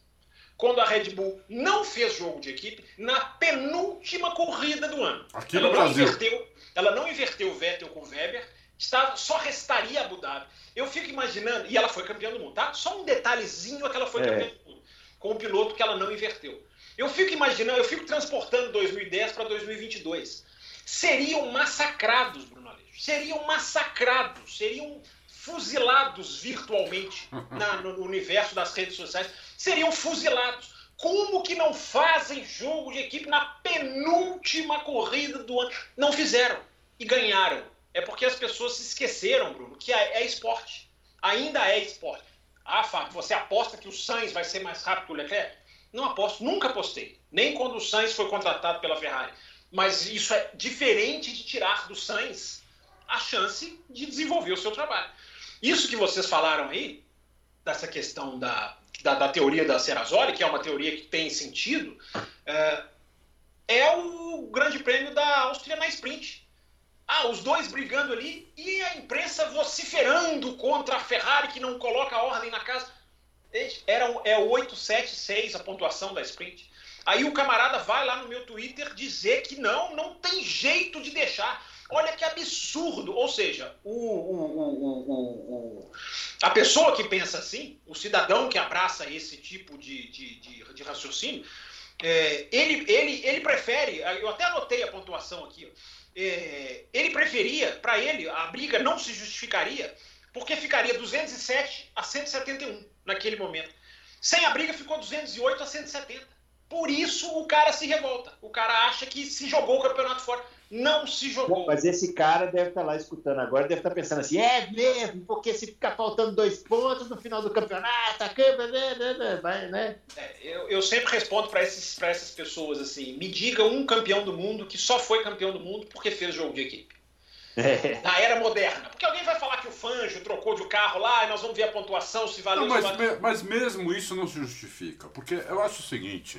quando a Red Bull não fez jogo de equipe na penúltima corrida do ano. Aqui ela no Brasil. Inverteu, ela não inverteu o Vettel com o Weber, estava, só restaria Abu Dhabi. Eu fico imaginando, e ela foi campeã do mundo, tá? Só um detalhezinho que ela foi é. campeã do mundo, com um piloto que ela não inverteu. Eu fico imaginando, eu fico transportando 2010 para 2022. Seriam massacrados, Bruno Aleixo. Seriam massacrados, seriam fuzilados virtualmente na, no universo das redes sociais, seriam fuzilados. Como que não fazem jogo de equipe na penúltima corrida do ano? Não fizeram e ganharam. É porque as pessoas se esqueceram, Bruno, que é, é esporte. Ainda é esporte. Ah, Fábio, você aposta que o Sainz vai ser mais rápido que o Leclerc? Não aposto, nunca apostei. Nem quando o Sainz foi contratado pela Ferrari. Mas isso é diferente de tirar do Sainz a chance de desenvolver o seu trabalho. Isso que vocês falaram aí, dessa questão da, da, da teoria da Serrazoli, que é uma teoria que tem sentido, é, é o grande prêmio da Áustria na sprint. Ah, os dois brigando ali e a imprensa vociferando contra a Ferrari que não coloca ordem na casa. Era, é 876 a pontuação da sprint. Aí o camarada vai lá no meu Twitter dizer que não, não tem jeito de deixar. Olha que absurdo! Ou seja, o, o, o, a pessoa que pensa assim, o cidadão que abraça esse tipo de, de, de, de raciocínio, é, ele, ele, ele prefere, eu até anotei a pontuação aqui, é, ele preferia, para ele, a briga não se justificaria, porque ficaria 207 a 171 naquele momento. Sem a briga ficou 208 a 170. Por isso o cara se revolta. O cara acha que se jogou o campeonato fora não se jogou. Bom, mas esse cara deve estar lá escutando agora, deve estar pensando assim, é mesmo, porque se ficar faltando dois pontos no final do campeonato, a câmera, vai, né? É, eu, eu sempre respondo para essas pessoas assim, me diga um campeão do mundo que só foi campeão do mundo porque fez jogo de equipe. É. Na era moderna. Porque alguém vai falar que o Fanjo trocou de carro lá e nós vamos ver a pontuação, se valeu... Não, mas, me, mas mesmo isso não se justifica, porque eu acho o seguinte,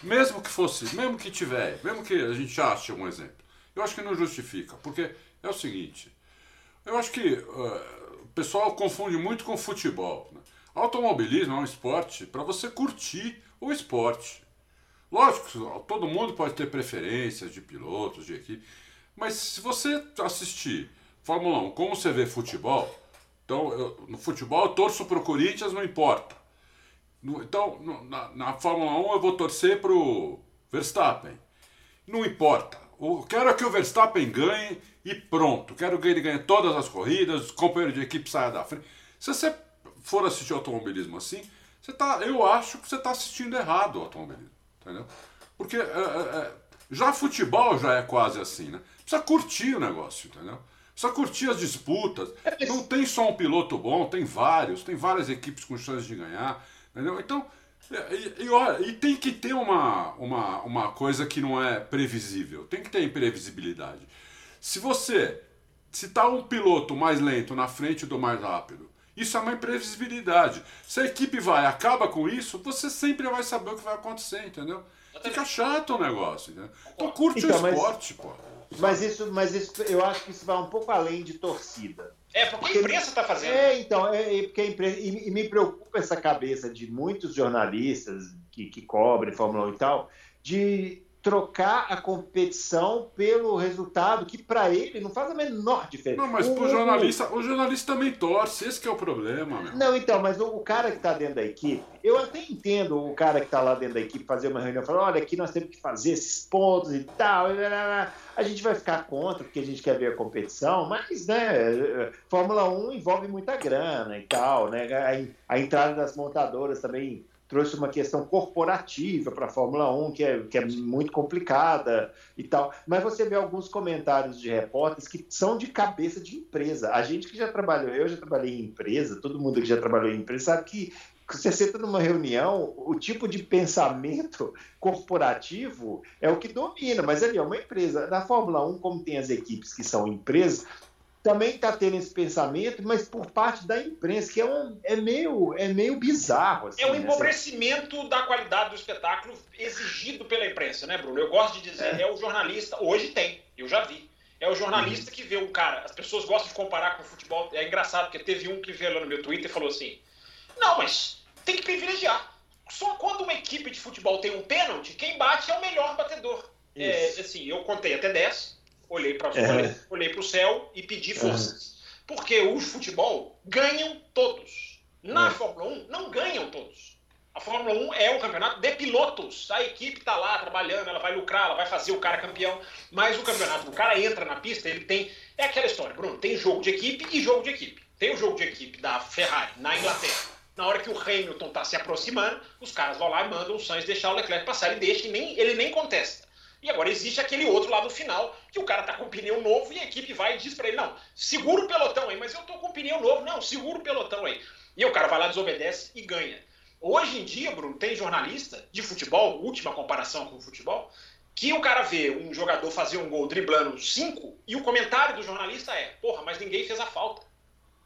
mesmo que fosse, mesmo que tiver, mesmo que a gente ache um exemplo, eu acho que não justifica, porque é o seguinte: eu acho que uh, o pessoal confunde muito com futebol. Né? Automobilismo é um esporte para você curtir o esporte. Lógico, todo mundo pode ter preferências de pilotos, de equipe, mas se você assistir Fórmula 1 como você vê futebol, então eu, no futebol eu torço para o Corinthians, não importa. No, então, no, na, na Fórmula 1 eu vou torcer para o Verstappen. Não importa. O, quero que o Verstappen ganhe e pronto. Quero que ele ganhe todas as corridas, companheiro de equipe saia da frente. Se você for assistir automobilismo assim, você tá, eu acho que você está assistindo errado o automobilismo. Entendeu? Porque é, é, é, já futebol já é quase assim, né? Precisa curtir o negócio, entendeu? Precisa curtir as disputas. Não tem só um piloto bom, tem vários, tem várias equipes com chances de ganhar, entendeu? Então, e, e, olha, e tem que ter uma, uma, uma coisa que não é previsível, tem que ter imprevisibilidade. Se você, se tá um piloto mais lento na frente do mais rápido, isso é uma imprevisibilidade. Se a equipe vai acaba com isso, você sempre vai saber o que vai acontecer, entendeu? Fica chato o negócio, entendeu? Então curte então, o esporte, mas, pô. Mas isso, mas isso, eu acho que isso vai um pouco além de torcida. É, porque, porque a imprensa está fazendo. É, então, é, é porque a imprensa, e, e, me preocupa essa cabeça de muitos jornalistas que, que cobrem Fórmula 1 e tal, de trocar a competição pelo resultado, que para ele não faz a menor diferença. Não, mas o, jornalista, o jornalista também torce, esse é o problema. Meu. Não, então, mas o, o cara que está dentro da equipe, eu até entendo o cara que está lá dentro da equipe fazer uma reunião e falar, olha, aqui nós temos que fazer esses pontos e tal, a gente vai ficar contra porque a gente quer ver a competição, mas, né, Fórmula 1 envolve muita grana e tal, né, a, a entrada das montadoras também trouxe uma questão corporativa para a Fórmula 1, que é, que é muito complicada e tal. Mas você vê alguns comentários de repórteres que são de cabeça de empresa. A gente que já trabalhou, eu já trabalhei em empresa, todo mundo que já trabalhou em empresa sabe que você senta numa reunião, o tipo de pensamento corporativo é o que domina, mas ali é uma empresa. Na Fórmula 1, como tem as equipes que são empresas, também está tendo esse pensamento, mas por parte da imprensa, que é, um, é, meio, é meio bizarro. Assim, é um né? empobrecimento né? da qualidade do espetáculo exigido pela imprensa, né, Bruno? Eu gosto de dizer, é, é o jornalista, hoje tem, eu já vi. É o jornalista uhum. que vê o cara. As pessoas gostam de comparar com o futebol. É engraçado, porque teve um que veio lá no meu Twitter e falou assim: Não, mas tem que privilegiar. Só quando uma equipe de futebol tem um pênalti, quem bate é o melhor batedor. É, assim, eu contei até 10 olhei para é. olhei, o céu e pedi é. forças. Porque os futebol ganham todos. Na é. Fórmula 1, não ganham todos. A Fórmula 1 é um campeonato de pilotos. A equipe está lá trabalhando, ela vai lucrar, ela vai fazer o cara campeão. Mas o campeonato, o cara entra na pista, ele tem. É aquela história, Bruno: tem jogo de equipe e jogo de equipe. Tem o jogo de equipe da Ferrari na Inglaterra. Na hora que o Hamilton está se aproximando, os caras vão lá e mandam o Sainz deixar o Leclerc passar. Ele deixa e nem, ele nem contesta. E agora existe aquele outro lá no final, que o cara tá com pneu novo e a equipe vai e diz para ele: não, segura o pelotão aí, mas eu tô com pneu novo, não, segura o pelotão aí. E o cara vai lá, desobedece e ganha. Hoje em dia, Bruno, tem jornalista de futebol, última comparação com o futebol, que o cara vê um jogador fazer um gol driblando cinco e o comentário do jornalista é: porra, mas ninguém fez a falta.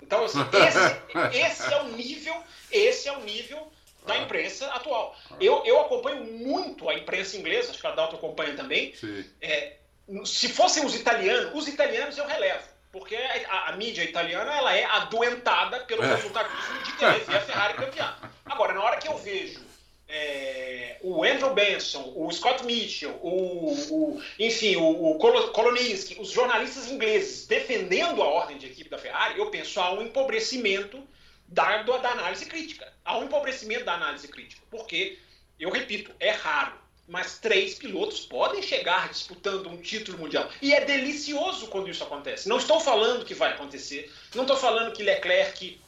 Então, assim, esse, esse é o nível, esse é o nível da ah. imprensa atual. Ah. Eu, eu acompanho muito a imprensa inglesa, acho que a Dalton acompanha também. É, se fossem os italianos, os italianos eu relevo, porque a, a mídia italiana ela é adoentada pelo é. resultadismo de querer ver a Ferrari campeã. Agora, na hora que eu vejo é, o Andrew Benson, o Scott Mitchell, o, o enfim, o, o Koloninsky, os jornalistas ingleses defendendo a ordem de equipe da Ferrari, eu penso há um empobrecimento da, da análise crítica. Um empobrecimento da análise crítica. Porque, eu repito, é raro. Mas três pilotos podem chegar disputando um título mundial. E é delicioso quando isso acontece. Não estou falando que vai acontecer. Não estou falando que Leclerc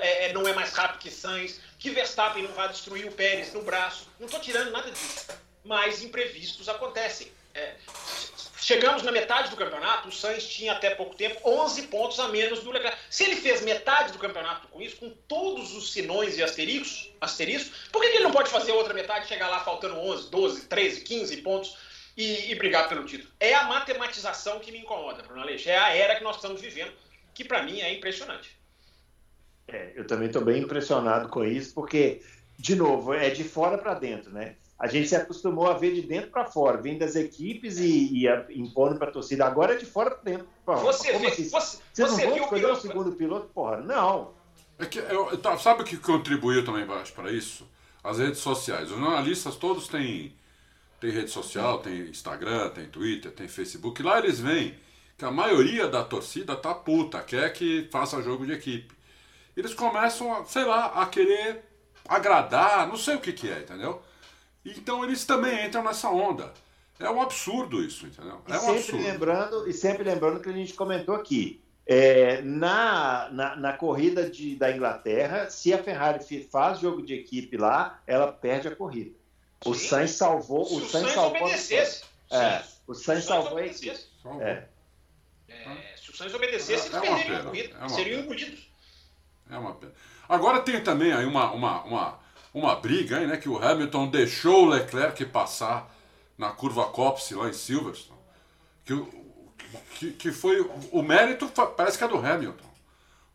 é, é, não é mais rápido que Sainz, que Verstappen não vai destruir o Pérez no braço. Não estou tirando nada disso. Mas imprevistos acontecem. É, Chegamos na metade do campeonato, o Sainz tinha até pouco tempo 11 pontos a menos do Leclerc. Se ele fez metade do campeonato com isso, com todos os sinões e asteriscos, asteriscos por que, ele não pode fazer outra metade, chegar lá faltando 11, 12, 13, 15 pontos e, e brigar pelo título? É a matematização que me incomoda, Bruno Aleixo. É a era que nós estamos vivendo, que para mim é impressionante. É, eu também estou bem impressionado com isso, porque, de novo, é de fora para dentro, né? A gente se acostumou a ver de dentro para fora, vindo das equipes e, e impondo para a torcida. Agora é de fora para dentro. Porra, você vê, assim? você, Vocês você não escolher o, o segundo piloto? Porra, não. É que, eu, tá, sabe o que contribuiu também para isso? As redes sociais. Os jornalistas todos têm, têm rede social, tem Instagram, tem Twitter, tem Facebook. Lá eles veem que a maioria da torcida tá puta, quer que faça jogo de equipe. Eles começam, sei lá, a querer agradar, não sei o que que é, entendeu? Então eles também entram nessa onda. É um absurdo isso, entendeu? É um sempre absurdo. Lembrando, e sempre lembrando que a gente comentou aqui. É, na, na, na, corrida de, da Inglaterra, se a Ferrari faz jogo de equipe lá, ela perde a corrida. O Sim. Sainz salvou. Se o Sainz, Sainz salvou. Obedecesse. É, o Sainz salvou a equipe. É. É, se o Sainz obedecesse, eles é perderiam a corrida. É seriam engolidos. É uma pena. Agora tem também aí uma, uma, uma uma briga aí, né? Que o Hamilton deixou o Leclerc passar na curva Copse lá em Silverstone. Que, que, que foi. O mérito parece que é do Hamilton.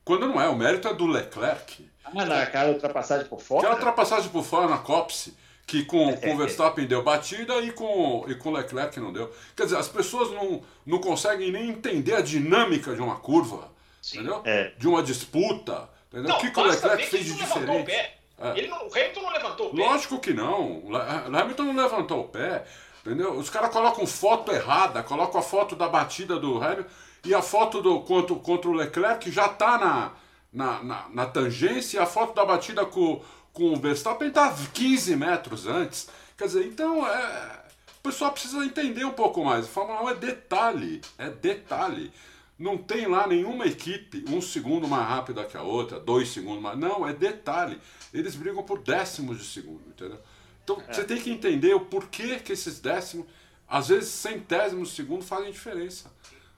Quando não é, o mérito é do Leclerc. Ah, naquela ultrapassagem por fora? Aquela ultrapassagem por fora na Copse, que com, com o Verstappen deu batida e com, e com o Leclerc não deu. Quer dizer, as pessoas não, não conseguem nem entender a dinâmica de uma curva entendeu? É. De uma disputa. Entendeu? Não, o que, que o Leclerc fez de diferente? É. Ele não, o Hamilton não levantou o pé. Lógico que não. O Hamilton não levantou o pé. Entendeu? Os caras colocam foto errada, colocam a foto da batida do Hamilton e a foto do contra, contra o Leclerc já está na, na, na, na, tangência e a foto da batida com, com o Verstappen está 15 metros antes. Quer dizer, então é, o pessoal precisa entender um pouco mais. A Fórmula 1 é detalhe, é detalhe. Não tem lá nenhuma equipe um segundo mais rápida que a outra, dois segundos mais. Não, é detalhe. Eles brigam por décimos de segundo, entendeu? Então é. você tem que entender o porquê que esses décimos, às vezes centésimos de segundo, fazem diferença.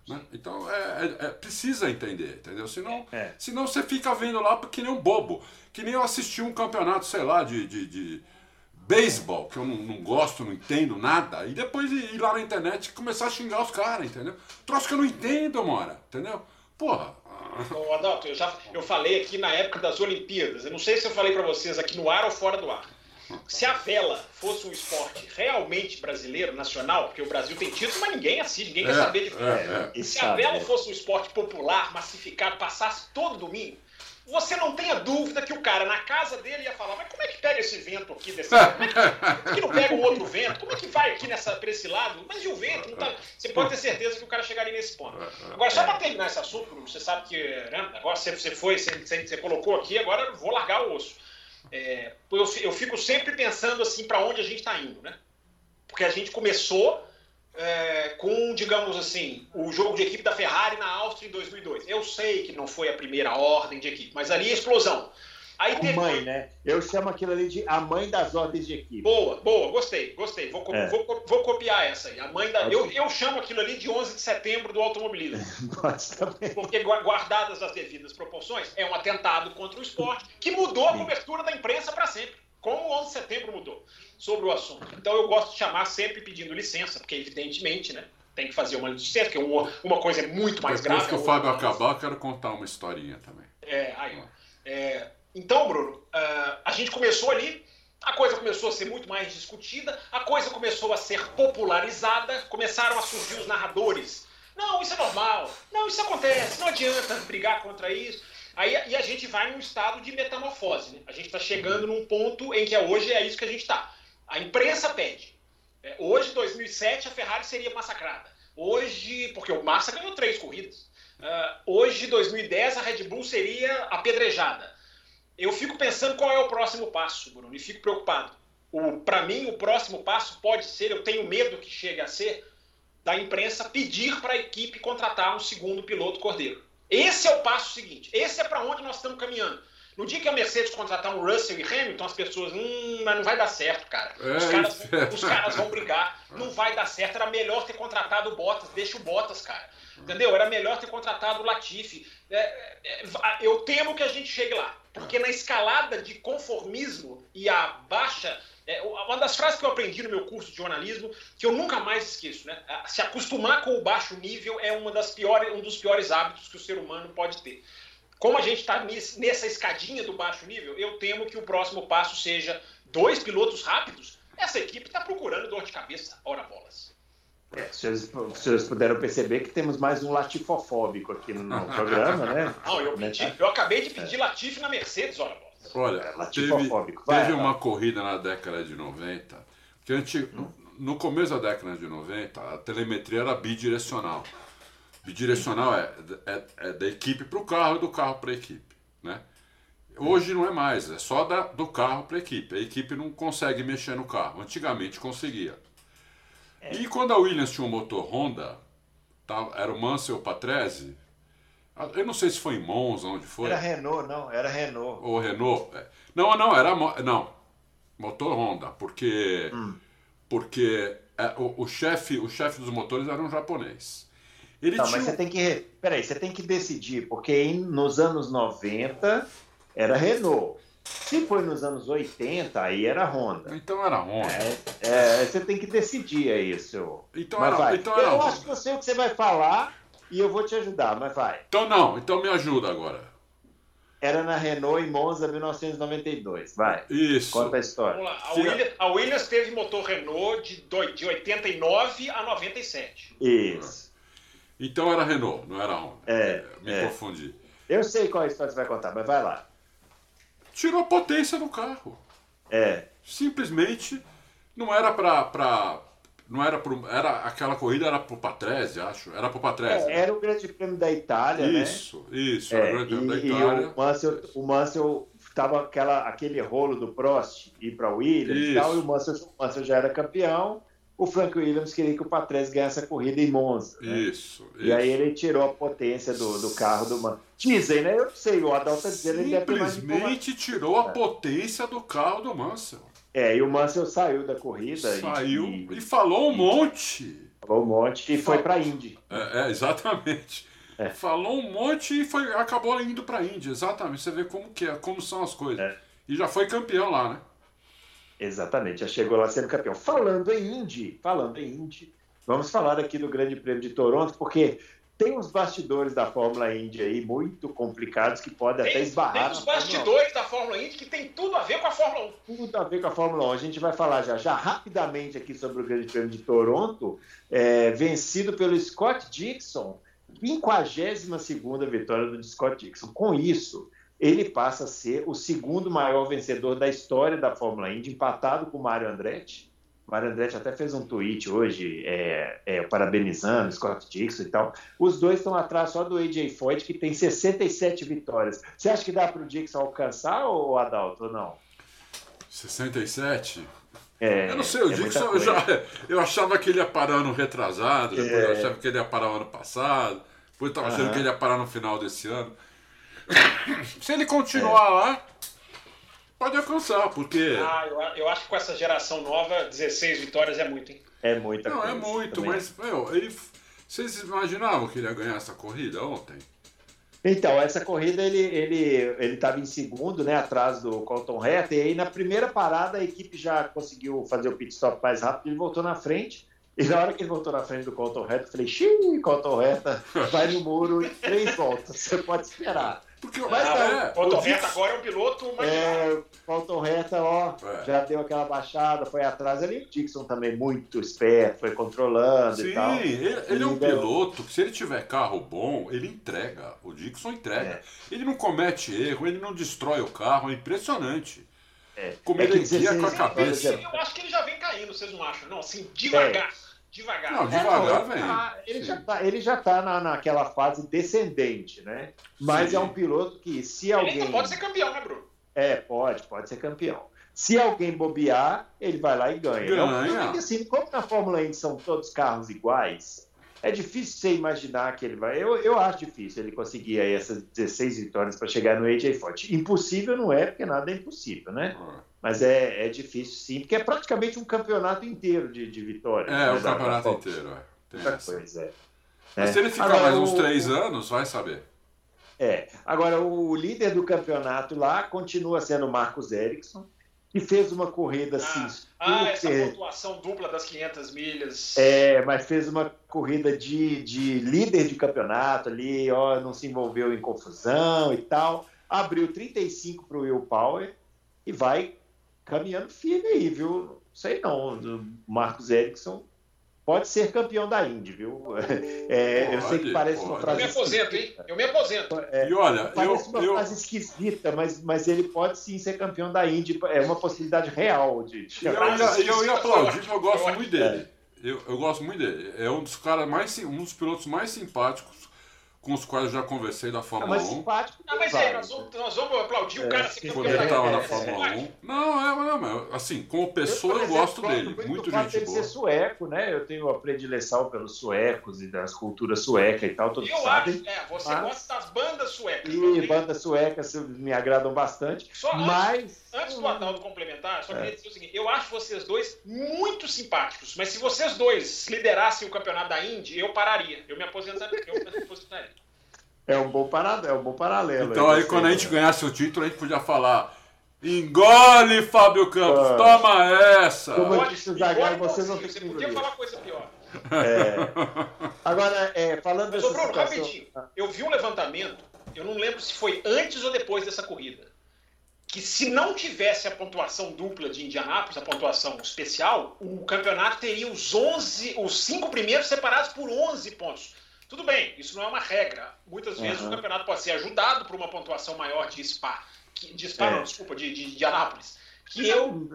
Né? Então é, é, é, precisa entender, entendeu? Senão, é. senão você fica vendo lá que nem um bobo. Que nem eu assisti um campeonato, sei lá, de, de, de beisebol, que eu não, não, gosto, não entendo nada, e depois ir lá na internet e começar a xingar os caras, entendeu? Troço que eu não entendo, Mora, entendeu? Porra. Ô, Adalto, eu já eu falei aqui na época das Olimpíadas, eu não sei se eu falei para vocês aqui no ar ou fora do ar. Se a vela fosse um esporte realmente brasileiro, nacional, porque o Brasil tem título, mas ninguém assiste, ninguém é, quer saber de. É, é. Se a vela fosse um esporte popular, massificado, passasse todo domingo, você não tenha dúvida que o cara na casa dele ia falar, mas como é que pega esse vento aqui desse? Como é que, como é que não pega um outro vento? Como é que vai aqui nessa, pra esse lado? Mas e o vento? Tá... Você pode ter certeza que o cara chegaria nesse ponto. Agora, só para terminar esse assunto, você sabe que né, agora você, você foi, você, você colocou aqui, agora eu vou largar o osso. É, eu, eu fico sempre pensando assim para onde a gente está indo, né? Porque a gente começou é, com, digamos assim, o jogo de equipe da Ferrari na Áustria em 2002. Eu sei que não foi a primeira ordem de equipe, mas ali a explosão. Aí a teve... mãe, né? Eu chamo aquilo ali de a mãe das ordens de equipe. Boa, boa, gostei, gostei. Vou, é. vou, vou, copiar essa aí. A mãe da... eu, eu chamo aquilo ali de 11 de setembro do automobilismo. Porque, guardadas as devidas proporções, é um atentado contra o esporte que mudou a cobertura da imprensa para sempre. Como o 11 de setembro mudou sobre o assunto. Então eu gosto de chamar sempre pedindo licença, porque evidentemente, né? Tem que fazer uma licença, porque uma, uma coisa é muito mais Depois grave. Depois que o Fábio acabar, eu quero contar uma historinha também. É, aí, é, então, Bruno, uh, a gente começou ali, a coisa começou a ser muito mais discutida, a coisa começou a ser popularizada, começaram a surgir os narradores. Não, isso é normal, não, isso acontece, não adianta brigar contra isso. Aí e a gente vai num estado de metamorfose. Né? A gente está chegando num ponto em que é hoje é isso que a gente está. A imprensa pede. É, hoje, 2007, a Ferrari seria massacrada. Hoje, porque o Massa ganhou três corridas. Uh, hoje, 2010, a Red Bull seria apedrejada. Eu fico pensando qual é o próximo passo, Bruno, e fico preocupado. Para mim, o próximo passo pode ser, eu tenho medo que chegue a ser, da imprensa pedir para a equipe contratar um segundo piloto cordeiro. Esse é o passo seguinte. Esse é para onde nós estamos caminhando. No dia que a Mercedes contratar um Russell e Hamilton, as pessoas, hum, mas não vai dar certo, cara. Os, é caras, os caras vão brigar, não vai dar certo. Era melhor ter contratado o Bottas, deixa o Bottas, cara. Entendeu? Era melhor ter contratado o Latifi. É, é, eu temo que a gente chegue lá. Porque na escalada de conformismo e a baixa. É, uma das frases que eu aprendi no meu curso de jornalismo, que eu nunca mais esqueço, né? Se acostumar com o baixo nível é uma das piores, um dos piores hábitos que o ser humano pode ter. Como a gente está nessa escadinha do baixo nível, eu temo que o próximo passo seja dois pilotos rápidos. Essa equipe está procurando dor de cabeça, ora bolas. É, vocês, vocês puderam perceber que temos mais um latifofóbico aqui no, no programa, né? Não, eu, pedi, eu acabei de pedir é. Latif na Mercedes, ora Olha, é, teve, Vai, teve uma corrida na década de 90, que a gente, hum. no começo da década de 90, a telemetria era bidirecional. Bidirecional é, é, é da equipe para o carro e do carro para a equipe, né? Hoje não é mais, é só da, do carro para a equipe. A equipe não consegue mexer no carro. Antigamente conseguia. É. E quando a Williams tinha um motor Honda, tá, era o Mansell Patrese, eu não sei se foi em Monza, onde foi. Era Renault, não, era Renault. Ou Renault. É. Não, não, era. Não, motor Honda, porque. Hum. Porque é, o, o chefe o chef dos motores era um japonês. Ele não, tinha... mas você tem que. Peraí, você tem que decidir, porque em, nos anos 90 era Renault. Se foi nos anos 80, aí era Honda. Então era Honda. É, é, você tem que decidir aí isso. Então mas era, vai. Então eu era acho que eu sei o que você vai falar e eu vou te ajudar, mas vai. Então não, então me ajuda agora. Era na Renault em Monza 1992. Vai. Isso. Conta a história. Vamos lá. A, Williams, a Williams teve motor Renault de, de 89 a 97. Isso. Então era Renault, não era Honda. É, Me é. confundi. Eu sei qual história você vai contar, mas vai lá. Tirou a potência do carro. É. Simplesmente não era pra. pra não era pro. Era, aquela corrida era pro Patrese, acho. Era pro Patrese. É, era o Grande Prêmio da Itália, né? Isso, isso, É, era o Grande Prêmio da e, e Itália. o Mansell, o Mansell tava aquela, aquele rolo do Prost ir para Williams e Isso. tal, e o Mansell, o Mansell já era campeão. O Frank Williams queria que o Patrese ganhasse a corrida em Monza. né? Isso, E isso. aí ele tirou a potência do, do carro do Mansell. Dizem, né? Eu não sei, o Adalto tá dizendo ele. Simplesmente tirou a potência do carro do Mansell. É, e o Mansell saiu da corrida. e- Saiu e, e falou um monte. falou um monte e foi para Indy. É, é, exatamente. É. Falou um monte e foi, acabou indo pra Índia. Exatamente. Você vê como que é, como são as coisas. É. E já foi campeão lá, né? Exatamente, já chegou lá sendo campeão. Falando em Indy, falando em Indy, vamos falar aqui do Grande Prêmio de Toronto, porque tem uns bastidores da Fórmula Indy aí muito complicados que podem até esbarrar. tem os Fórmula bastidores da Fórmula Indy que tem tudo a ver com a Fórmula 1. 1. Tudo a ver com a Fórmula 1. A gente vai falar já, já rapidamente aqui sobre o Grande Prêmio de Toronto, é, vencido pelo Scott Dixon, 52ª vitória do Scott Dixon. Com isso, ele passa a ser o segundo maior vencedor da história da Fórmula Indy, empatado com o Mário Andretti. O Mário Andretti até fez um tweet hoje é, é, parabenizando Scott Dixon e tal. Os dois estão atrás só do AJ Foyt, que tem 67 vitórias. Você acha que dá para o Dixon alcançar, ou Adalto, ou não? 67? É, Eu não sei, o é Dixon, eu, já, eu achava que ele ia parar no retrasado, depois eu É. achava que ele ia parar no ano passado, depois eu estava achando Aham. que ele ia parar no final desse ano. Se ele continuar lá, pode alcançar, porque. Ah, eu, eu acho que com essa geração nova, 16 vitórias é muito, hein? É muita Não, coisa. é muito, também. mas, meu, ele. Vocês imaginavam que ele ia ganhar essa corrida ontem? Então, essa corrida ele ele ele estava em segundo, né, atrás do Colton Herta, e aí na primeira parada a equipe já conseguiu fazer o pit stop mais rápido, ele voltou na frente. E na hora que ele voltou na frente do Colton Herta, eu falei: "Xiii, Colton Herta vai no muro em três voltas, você pode esperar". Porque Mas ah, não, é, O Dixon- agora é um piloto marginal. É, o Colton Herta, ó, É. já deu aquela baixada, foi atrás ali. O Dixon também muito esperto, foi controlando e Sim, tal. ele, ele é um E, piloto que se ele tiver carro bom, ele entrega. O Dixon entrega. É. Ele não comete erro, ele não destrói o carro, é impressionante. É. Como É ele que guia com a 16 cabeça. Eu acho que ele já vem caindo, vocês não acham? Não, assim, devagar. Devagar. Não, É, devagar não, vem. ah, Ele Sim. já tá, ele já tá na, naquela fase descendente, né? Mas Sim. é um piloto que, se Ele alguém. ainda pode ser campeão, né, Bruno? É, pode, pode ser campeão. Se alguém bobear, ele vai lá e ganha. É Ganha. que, assim, como na Fórmula Indy são todos carros iguais, é difícil você imaginar que ele vai. Eu, eu acho difícil ele conseguir aí essas 16 vitórias para chegar no AJ Foyt. Impossível não é, porque nada é impossível, né? Ah. Mas é, é difícil sim, porque é praticamente um campeonato inteiro de, de vitórias. É, né, o da campeonato Fórmula. inteiro, é. Tem essa. coisa, é. Mas É. se ele ficar Agora, mais uns o- três anos, vai saber. É. Agora, o líder do campeonato lá continua sendo o Marcos Ericsson, que fez uma corrida assim. Ah, essa pontuação dupla das 500 milhas. É, mas fez uma corrida de, de líder de campeonato ali, ó, não se envolveu em confusão e tal. Abriu 35 para o Will Power e vai caminhando firme aí, viu? Sei não, o Marcos Ericsson pode ser campeão da Indy, viu? É, eu sei que Pode, parece uma pode. Eu frase. me aposento, hein? Eu me aposento. É, E olha, eu, Parece uma eu, frase esquisita, mas, mas ele pode sim ser campeão da Indy. É uma possibilidade real de. de- eu, ia, eu ia aplaudir, eu gosto Eu muito dele. Eu, eu gosto muito dele. É um dos caras mais, um dos pilotos mais simpáticos com os quais eu já conversei da É Fórmula mais 1. simpático. Ah, mas aí, nós vamos, nós vamos aplaudir o É, cara ser sim, campeão Quando ele estava na é, Fórmula é. 1. Não, é, não, mas assim, como pessoa eu, exemplo, gosto dele. Muito gente dele boa. ser sueco, né? Eu tenho a predileção pelos suecos e das culturas suecas e tal, todos Eu sabem. acho, é, você Ah. gosta das bandas suecas. E bandas suecas me agradam bastante. Só antes- Mas. Antes do Adalto complementar, só É. queria dizer o seguinte: eu acho vocês dois muito simpáticos, mas se vocês dois liderassem o campeonato da Indy, eu pararia. Eu me aposentaria. Eu me aposentaria. É um bom paralelo. É um bom paralelo Então aí você- quando a gente ganhasse o título, a gente podia falar. Engole, Fábio Campos, Ah. toma essa! Como eu disse, Zagallo, você não tem Você que podia falar coisa pior. É. Agora, é, falando Mas, dessa Bruno, situação... rapidinho. Eu vi um levantamento, eu não lembro se foi antes ou depois dessa corrida, que se não tivesse a pontuação dupla de Indianápolis, a pontuação especial, o campeonato teria os 11, os cinco primeiros separados por 11 pontos. Tudo bem, isso não é uma regra. Muitas vezes o campeonato pode ser ajudado por uma pontuação maior de Spa, que, de Spa, é. não, desculpa, de, de, de Anápolis. Que eu,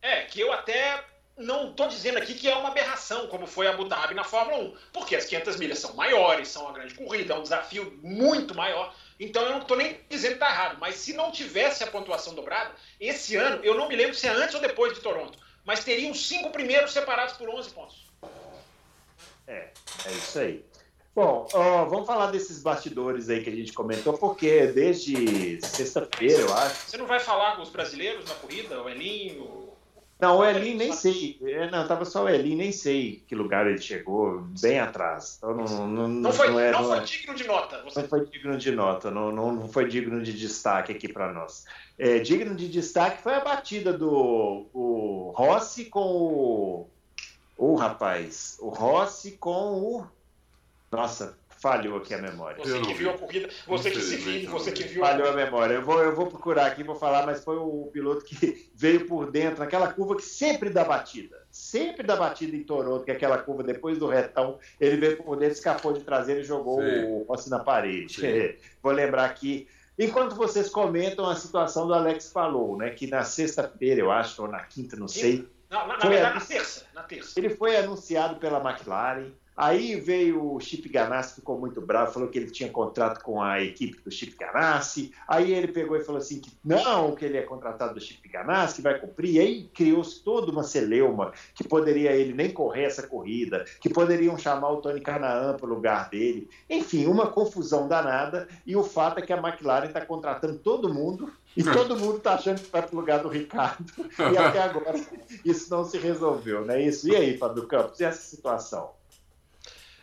é, que eu até não estou dizendo aqui que é uma aberração, como foi Abu Dhabi na Fórmula 1, porque as 500 milhas são maiores, são uma grande corrida, é um desafio muito maior. Então eu não estou nem dizendo que está errado, mas se não tivesse a pontuação dobrada, esse ano, eu não me lembro se é antes ou depois de Toronto, mas teriam cinco primeiros separados por 11 pontos. É, é isso aí. Bom, ó, vamos falar desses bastidores aí que a gente comentou, porque desde sexta-feira, eu acho. Você não vai falar com os brasileiros na corrida, o Elinho? Não, o Elin nem sei. É, não, tava só o Elin, nem sei que lugar ele chegou, bem atrás. Então não, não, não, foi, não, é, não foi digno de nota. Você... Não foi digno de nota, não, não, não foi digno de destaque aqui para nós. É, digno de destaque foi a batida do o Rossi com o. O rapaz, o Rossi com o nossa, falhou aqui a memória. Você que viu a corrida, você que se viu, você que viu. Falhou a memória. Eu vou, eu vou procurar aqui, vou falar, mas foi o piloto que veio por dentro, naquela curva que sempre dá batida. Sempre dá batida em Toronto, que é aquela curva depois do retão, ele veio por dentro, escapou de traseiro e jogou Sim. o Rossi na parede. vou lembrar aqui. Enquanto vocês comentam a situação do Alex falou, né? Que na sexta-feira, eu acho, ou na quinta, não sei. Não, na, na verdade, na terça, na terça. Ele foi anunciado pela McLaren Aí veio o Chip Ganassi, ficou muito bravo, falou que ele tinha contrato com a equipe do Chip Ganassi. Aí ele pegou e falou assim que não, que ele é contratado do Chip Ganassi, que vai cumprir. E aí criou-se toda uma celeuma que poderia ele nem correr essa corrida, que poderiam chamar o Tony Canaan para o lugar dele. Enfim, uma confusão danada. E o fato é que a McLaren está contratando todo mundo e todo mundo está achando que vai para o lugar do Ricardo. E até agora isso não se resolveu, não é isso? E aí, Fábio Campos, e essa situação?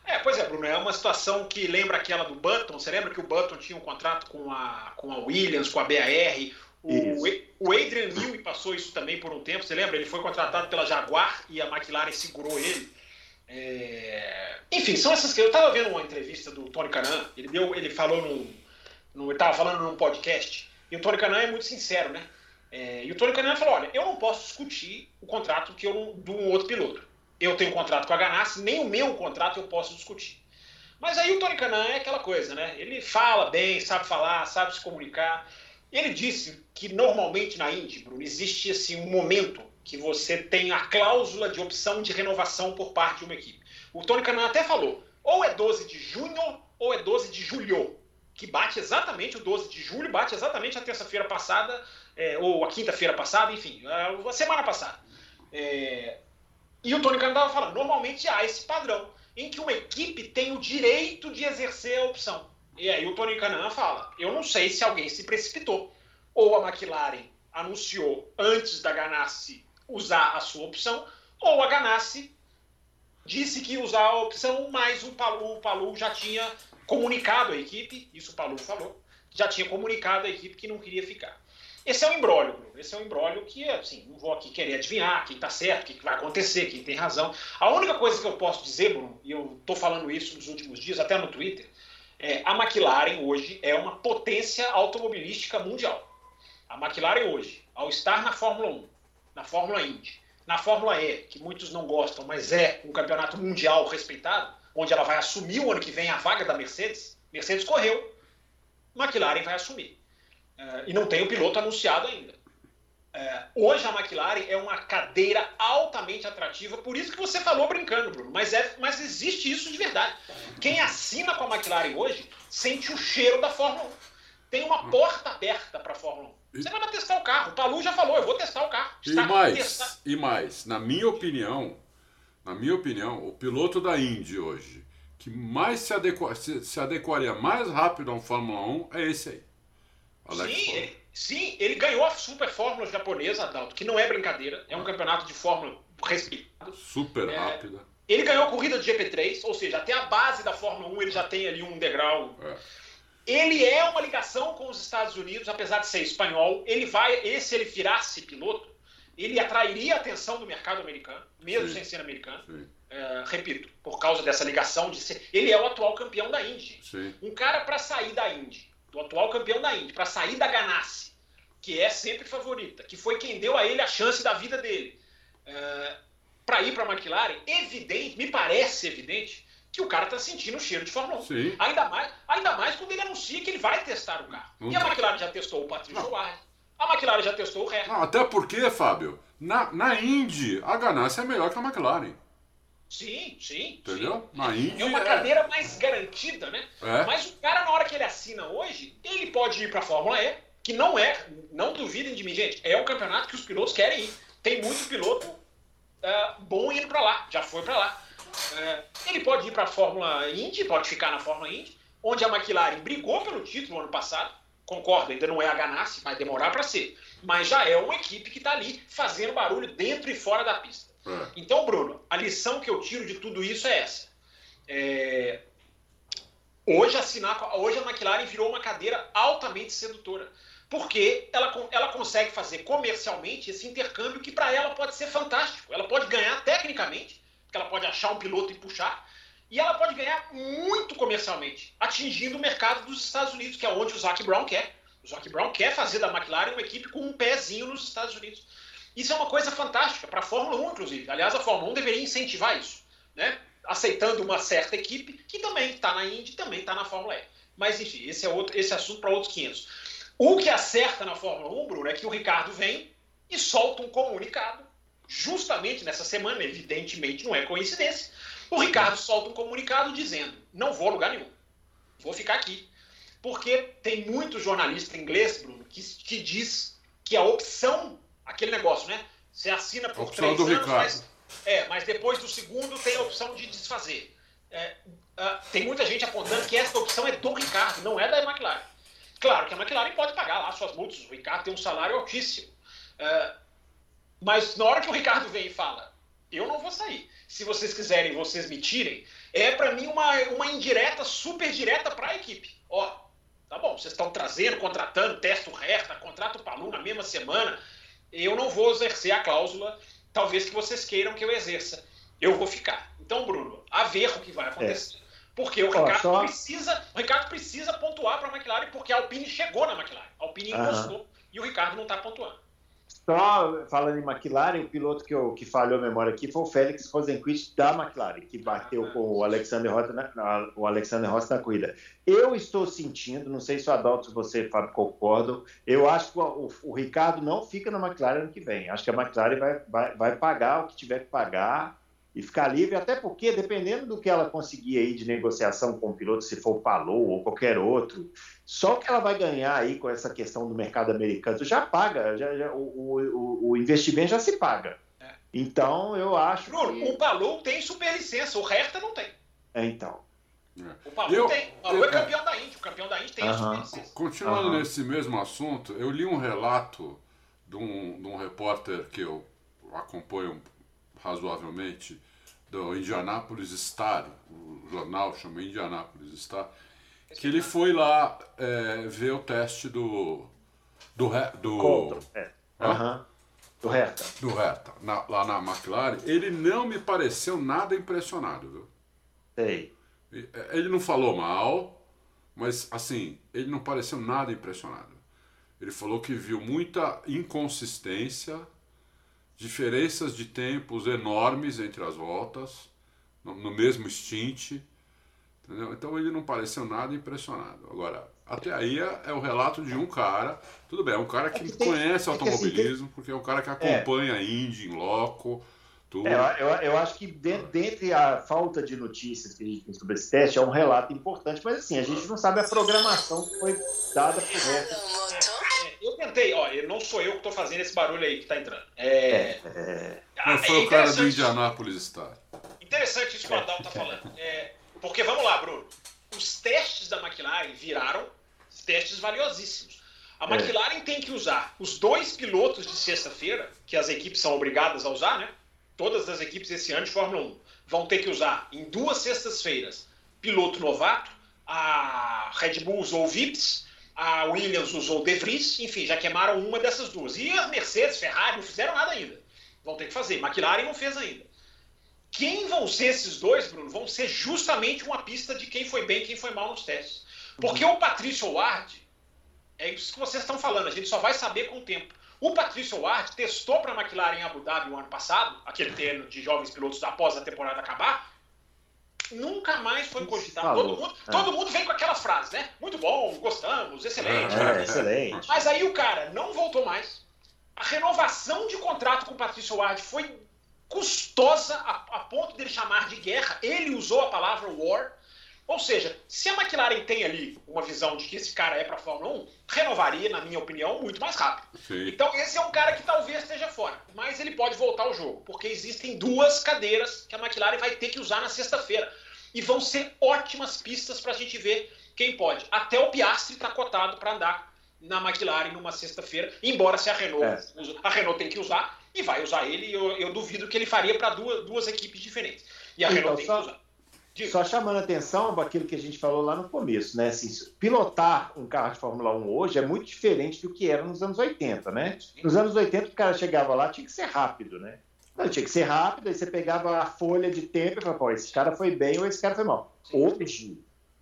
É, pois é, Bruno, é uma situação que lembra aquela do Button. Você lembra que o Button tinha um contrato com a, com a Williams, com a BAR? O, o Adrian Newey passou isso também por um tempo, você lembra? Ele foi contratado pela Jaguar e a McLaren segurou ele. É... Enfim, são essas que eu estava vendo uma entrevista do Tony Canan, ele deu, ele falou no, no ele estava falando num podcast e o Tony Canan é muito sincero, né? É, e o Tony Canan falou, olha, eu não posso discutir o contrato que eu de um outro piloto eu tenho um contrato com a Ganassi, nem o meu contrato eu posso discutir. Mas aí o Tony Canan é aquela coisa, né? Ele fala bem, sabe falar, sabe se comunicar. Ele disse que normalmente na Indy, Bruno, existe assim, um momento que você tem a cláusula de opção de renovação por parte de uma equipe. O Tony Canan até falou, ou é 12 de junho ou é 12 de julho, que bate exatamente o 12 de julho, bate exatamente a terça-feira passada, é, ou a quinta-feira passada, enfim, a semana passada. É, e o Tony Khan estava falando, normalmente há esse padrão em que uma equipe tem o direito de exercer a opção. E aí o Tony Canan fala, eu não sei se alguém se precipitou. Ou a McLaren anunciou antes da Ganassi usar a sua opção, ou a Ganassi disse que ia usar a opção, mas o Palu, o Palu já tinha comunicado a equipe, isso o Palu falou, já tinha comunicado a equipe que não queria ficar. Esse é um embrólio, Bruno. Esse é um embrólio que, assim, não vou aqui querer adivinhar quem está certo, o que vai acontecer, quem tem razão. A única coisa que eu posso dizer, Bruno, e eu estou falando isso nos últimos dias, até no Twitter, é a McLaren hoje é uma potência automobilística mundial. A McLaren hoje, ao estar na Fórmula 1, na Fórmula Indy, na Fórmula E, que muitos não gostam, mas é um campeonato mundial respeitado, onde ela vai assumir o ano que vem a vaga da Mercedes, Mercedes correu, McLaren vai assumir. Uh, e não tem o piloto anunciado ainda. Uh, hoje a McLaren é uma cadeira altamente atrativa, por isso que você falou brincando, Bruno, mas, é, mas existe isso de verdade. Quem assina com a McLaren hoje sente o cheiro da Fórmula 1. Tem uma porta aberta para a Fórmula 1. Você vai testar o carro. O Palu já falou, eu vou testar o carro. e mais, e mais, na minha opinião, na minha opinião, o piloto da Indy hoje que mais se, adequa, se, se adequaria mais rápido a um Fórmula 1 é esse aí. Alex sim, ele, sim, ele ganhou a Super Fórmula japonesa, Adalto, que não é brincadeira, é um campeonato de Fórmula respeitado. Super é, rápida. Ele ganhou a corrida de GP3, ou seja, até a base da Fórmula 1 ele já tem ali um degrau. É. Ele é uma ligação com os Estados Unidos, apesar de ser espanhol. Ele vai, esse ele virasse piloto, ele atrairia a atenção do mercado americano, mesmo Sim. sem ser americano. É, repito, por causa dessa ligação de ser. Ele é o atual campeão da Indy. Sim. Um cara para sair da Indy do atual campeão da Indy, para sair da Ganassi, que é sempre favorita, que foi quem deu a ele a chance da vida dele, uh, é, para ir para a McLaren, evidente, me parece evidente, que o cara está sentindo o cheiro de Fórmula 1. Sim. Ainda mais, ainda mais quando ele anuncia que ele vai testar o carro. E a McLaren já testou o Patrício Ward, a McLaren já testou o Hamilton. Até porque, Fábio, na, na Indy, a Ganassi é melhor que a McLaren. Sim, sim. Entendeu? Sim. Na Indy. É uma é... cadeira mais garantida, né? É. Mas o cara, na hora que ele assina hoje, ele pode ir para a Fórmula E, que não é, não duvidem de mim, gente, é um campeonato que os pilotos querem ir. Tem muito piloto uh, bom indo para lá, já foi para lá. Uh, ele pode ir para a Fórmula Indy, pode ficar na Fórmula Indy, onde a McLaren brigou pelo título ano passado. Concordo, ainda não é a Ganassi, vai demorar para ser. Mas já é uma equipe que está ali fazendo barulho dentro e fora da pista. É. Então, Bruno, a lição que eu tiro de tudo isso é essa. É... Hoje, a hoje a McLaren virou uma cadeira altamente sedutora porque ela, ela consegue fazer comercialmente esse intercâmbio que para ela pode ser fantástico. Ela pode ganhar tecnicamente, porque ela pode achar um piloto e puxar, e ela pode ganhar muito comercialmente, atingindo o mercado dos Estados Unidos, que é onde o Zac Brown quer. O Zac Brown quer fazer da McLaren uma equipe com um pezinho nos Estados Unidos. Isso é uma coisa fantástica para a Fórmula 1, inclusive. Aliás, a Fórmula 1 deveria incentivar isso, né? aceitando uma certa equipe que também está na Indy, também está na Fórmula E. Mas, enfim, esse é outro, esse assunto para outros 500. O que acerta na Fórmula 1, Bruno, é que o Ricardo vem e solta um comunicado, justamente nessa semana, evidentemente não é coincidência. O Ricardo solta um comunicado dizendo: não vou a lugar nenhum, vou ficar aqui. Porque tem muito jornalista inglês, Bruno, que, que diz que a opção, aquele negócio, né? Você assina por três anos, mas, é, mas depois do segundo tem a opção de desfazer. É, uh, tem muita gente apontando que essa opção é do Ricardo, não é da McLaren. Claro que a McLaren pode pagar lá suas multas, o Ricardo tem um salário altíssimo. Uh, mas na hora que o Ricardo vem e fala, eu não vou sair. Se vocês quiserem, vocês me tirem, é para mim uma, uma indireta, super direta para a equipe. Ó, tá bom, vocês estão trazendo, contratando, testa o Hertha, contrata o Palu na mesma semana, eu não vou exercer a cláusula, talvez que vocês queiram que eu exerça. Eu vou ficar. Então, Bruno, a ver o que vai acontecer. É. Porque o Ricardo, só... precisa, o Ricardo precisa pontuar para a McLaren, porque a Alpine chegou na McLaren. A Alpine encostou uhum. e o Ricardo não está pontuando. Só falando em McLaren, o piloto que, eu, que falhou a memória aqui foi o Félix Rosenquist da McLaren, que bateu com o Alexander, Rossi na, o Alexander Rossi na corrida. Eu estou sentindo, não sei se o Adalto e você, Fábio, concordam, eu acho que o, o, o, Ricardo não fica na McLaren ano que vem. Acho que a McLaren vai, vai, vai pagar o que tiver que pagar e ficar livre, até porque, dependendo do que ela conseguir aí de negociação com o piloto, se for o Palou ou qualquer outro, só que ela vai ganhar aí com essa questão do mercado americano já paga, já, já o, o, o, investimento já se paga. É. Então, eu acho Bruno, que... o Palou tem superlicença, o Hertha não tem. É, então. É. O Palou eu, tem. O Palou é campeão da Indy, o campeão da Indy tem uh -huh. a superlicença. Continuando uh -huh. nesse mesmo assunto, eu li um relato de um, de um repórter que eu acompanho razoavelmente do Indianapolis Star, o jornal chama Indianapolis Star, que ele foi lá é, ver o teste do. do. do é. Uhum. Do Hertha. Do Hertha, na, lá na McLaren. Ele não me pareceu nada impressionado, viu? Sei. É, ele não falou mal, mas assim, ele não pareceu nada impressionado. Ele falou que viu muita inconsistência diferenças de tempos enormes entre as voltas, no, no mesmo stint. Entendeu? Então ele não pareceu nada impressionado. Agora, até aí é, é o relato de um cara, tudo bem, é um cara que, é que tem, conhece é automobilismo, que assim, porque é um cara que acompanha a Indy em loco. Tudo. É, eu, eu, acho que dentre a falta de notícias que a gente tem sobre esse teste, é um relato importante, mas assim, a gente não sabe a programação que foi dada por resto tentei, ó, não sou eu que estou fazendo esse barulho aí que está entrando. É... é... Não foi é o cara do Indianapolis Star. Interessante isso que o Adalto está falando. É, porque vamos lá, Bruno. Os testes da McLaren viraram testes valiosíssimos. A é. McLaren tem que usar os dois pilotos de sexta-feira, que as equipes são obrigadas a usar, né? Todas as equipes esse ano de Fórmula 1 vão ter que usar em duas sextas-feiras piloto novato. A Red Bull usou o VIPs a Williams usou o De Vries, enfim, já queimaram uma dessas duas. E a Mercedes, Ferrari não fizeram nada ainda. Vão ter que fazer. McLaren não fez ainda. Quem vão ser esses dois, Bruno? Vão ser justamente uma pista de quem foi bem e quem foi mal nos testes. Porque uhum. o Patrício Ward, é isso que vocês estão falando, a gente só vai saber com o tempo. O Patrício Ward testou para a McLaren em Abu Dhabi o ano passado, aquele treino de jovens pilotos após a temporada acabar, nunca mais foi cogitado. Todo mundo, é. todo mundo vem com aquela frase, né? Muito bom, gostamos, excelente. É, excelente. Mas aí o cara não voltou mais. A renovação de contrato com o Patrício Ward foi custosa a, a ponto dele chamar de guerra. Ele usou a palavra war. Ou seja, se a McLaren tem ali uma visão de que esse cara é para a Fórmula 1, renovaria, na minha opinião, muito mais rápido. Sim. Então, esse é um cara que talvez esteja fora, mas ele pode voltar ao jogo, porque existem duas cadeiras que a McLaren vai ter que usar na sexta-feira. E vão ser ótimas pistas para a gente ver quem pode. Até o Piastri está cotado para andar na McLaren numa sexta-feira, embora se a Renault, é. a Renault tem que usar, e vai usar ele, eu, eu duvido que ele faria para duas, duas equipes diferentes. E a então, Renault tem só... que usar. Só chamando a atenção para aquilo que a gente falou lá no começo, né? Assim, pilotar um carro de Fórmula 1 hoje é muito diferente do que era nos anos 80, né? Nos anos 80, o cara chegava lá, tinha que ser rápido, né? Não, tinha que ser rápido, aí você pegava a folha de tempo e falava, pô, esse cara foi bem ou esse cara foi mal. Hoje,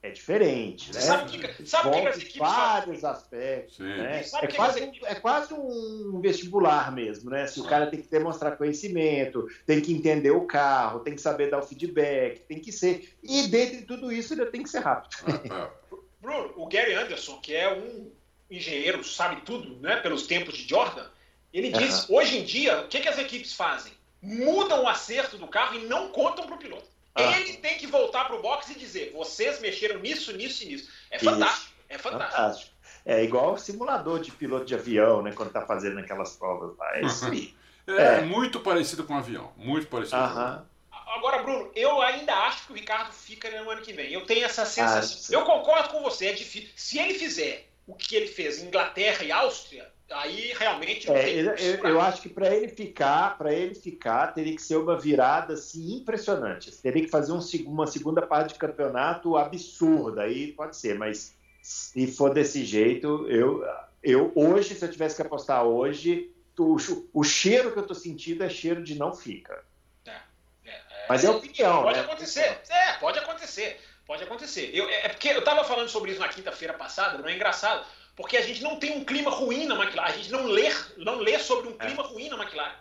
é diferente, né? Sabe que, sabe que as equipes vários aspectos, né? É quase, um, é quase um vestibular mesmo, né? Se o cara tem que demonstrar conhecimento, tem que entender o carro, tem que saber dar o feedback, tem que ser. E dentro de tudo isso ele tem que ser rápido. Bruno, o Gary Anderson, que é um engenheiro, sabe tudo, né? Pelos tempos de Jordan, ele diz: hoje em dia, o que, que as equipes fazem? Mudam o acerto do carro e não contam para o piloto. Ah. Ele tem que voltar para o box e dizer: vocês mexeram nisso, nisso e nisso. É fantástico. Isso. É fantástico. fantástico. É igual simulador de piloto de avião, né? Quando tá fazendo aquelas provas lá. É isso aí. É, é, muito parecido com um avião. Muito parecido uh -huh. Agora, Bruno, eu ainda acho que o Ricardo fica no ano que vem. Eu tenho essa sensação. Ah, eu concordo com você, é difícil. Se ele fizer o que ele fez em Inglaterra e Áustria, aí realmente é, eu, eu, acho que para ele ficar para ele ficar teria que ser uma virada assim impressionante. Teria que fazer um, uma segunda parte de campeonato absurda. Aí pode ser mas se for desse jeito eu eu hoje se eu tivesse que apostar hoje o, o cheiro que eu tô sentindo é cheiro de não fica. É, é, é. Mas é opinião pode né? acontecer. É pode acontecer. Pode acontecer. Eu, é, é porque eu estava falando sobre isso na quinta-feira passada não é engraçado porque a gente não tem um clima ruim na McLaren, a gente não lê, não lê sobre um é. clima é. ruim na McLaren.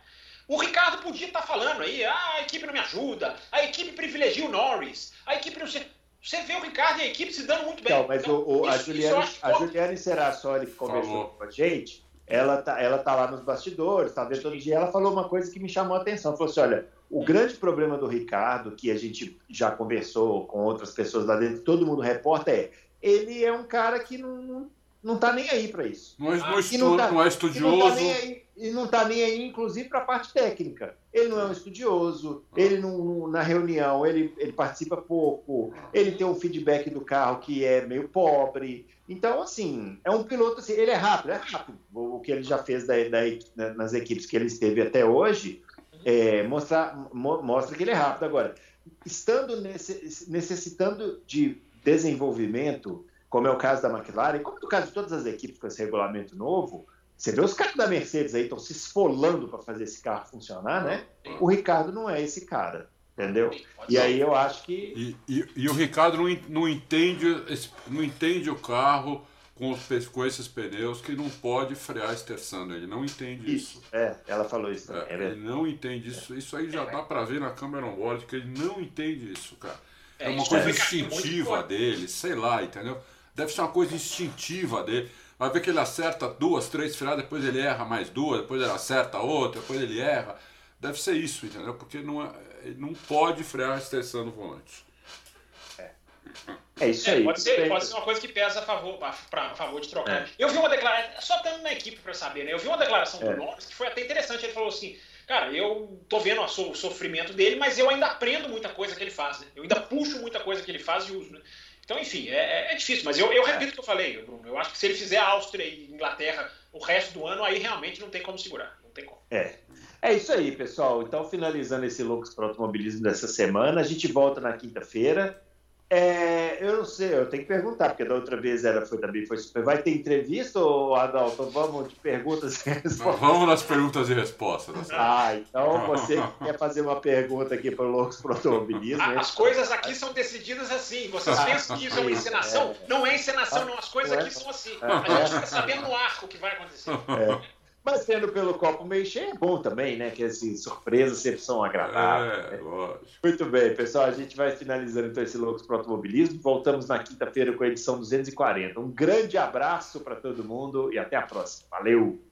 O Ricardo podia estar tá falando aí, ah, a equipe não me ajuda, a equipe privilegia o Norris, a equipe não. Você vê o Ricardo e a equipe se dando muito bem. Não, mas então, o, o, isso, a Juliane, a Juliane Serassoli que conversou com a gente, ela tá, ela tá lá nos bastidores, tá vendo todo dia, ela falou uma coisa que me chamou a atenção. Ela falou assim: olha, o grande problema do Ricardo, que a gente já conversou com outras pessoas lá dentro, todo mundo reporta, é ele é um cara que não, não está nem aí para isso. Não é, não, não, tá, não é estudioso. Não tá aí, e não está nem aí, inclusive, para a parte técnica. Ele não é um estudioso, ah. ele não, na reunião ele, ele participa pouco, ele tem um feedback do carro que é meio pobre. Então, assim, é um piloto, assim, ele é rápido, é rápido. O que ele já fez da, da, nas equipes que ele esteve até hoje é, mostra, mostra que ele é rápido. Agora, estando necessitando de desenvolvimento como é o caso da McLaren, como é o caso de todas as equipes com esse regulamento novo, você vê os caras da Mercedes aí estão se esfolando para fazer esse carro funcionar, né? O Ricardo não é esse cara, entendeu? E aí eu acho que. E, e, e o Ricardo não, não, entende, não entende o carro com, os, com esses pneus que não pode frear esterçando. Ele não entende isso. isso. É, ela falou isso. É, ele não entende isso. Isso aí já dá para ver na câmera on-board que ele não entende isso, cara. É, é uma coisa instintiva dele, sei lá, entendeu? Deve ser uma coisa instintiva dele. Vai ver que ele acerta duas, três freadas, depois ele erra mais duas, depois ele acerta outra, depois ele erra. Deve ser isso, entendeu? Porque não, é, ele não pode frear estressando o volante. É. É isso aí. É, pode, ser, pode ser uma coisa que pesa a favor, pra, a favor de trocar. É. Eu vi uma declaração, só estando na equipe para saber, né? Eu vi uma declaração do é. Norris que foi até interessante. Ele falou assim: Cara, eu tô vendo o sofrimento dele, mas eu ainda aprendo muita coisa que ele faz. Né? Eu ainda puxo muita coisa que ele faz e uso. Né? Então, enfim, é, é, difícil, mas eu, eu repito o que eu falei, Bruno. Eu acho que se ele fizer a Áustria e Inglaterra o resto do ano, aí realmente não tem como segurar. Não tem como. É. É isso aí, pessoal. Então, finalizando esse Loucos para Automobilismo dessa semana, a gente volta na quinta-feira. É, eu não sei, eu tenho que perguntar, porque da outra vez era, foi também foi super. Vai ter entrevista, ou Adalto? Vamos de perguntas e respostas. Vamos nas perguntas e respostas. Ah, então você quer fazer uma pergunta aqui para o Loucos para Automobilismo. As coisas aqui são decididas assim. Vocês pensam que isso é uma encenação? É. Não é encenação, não. As coisas aqui são assim. A gente fica sabendo no ar o que vai acontecer. É. Mas tendo pelo copo meio cheio é bom também, né? Que assim, surpresas sempre são agradáveis. É, né? lógico. Muito bem, pessoal. A gente vai finalizando então esse Loucos para Automobilismo. Voltamos na quinta-feira com a edição 240. Um grande abraço para todo mundo e até a próxima. Valeu!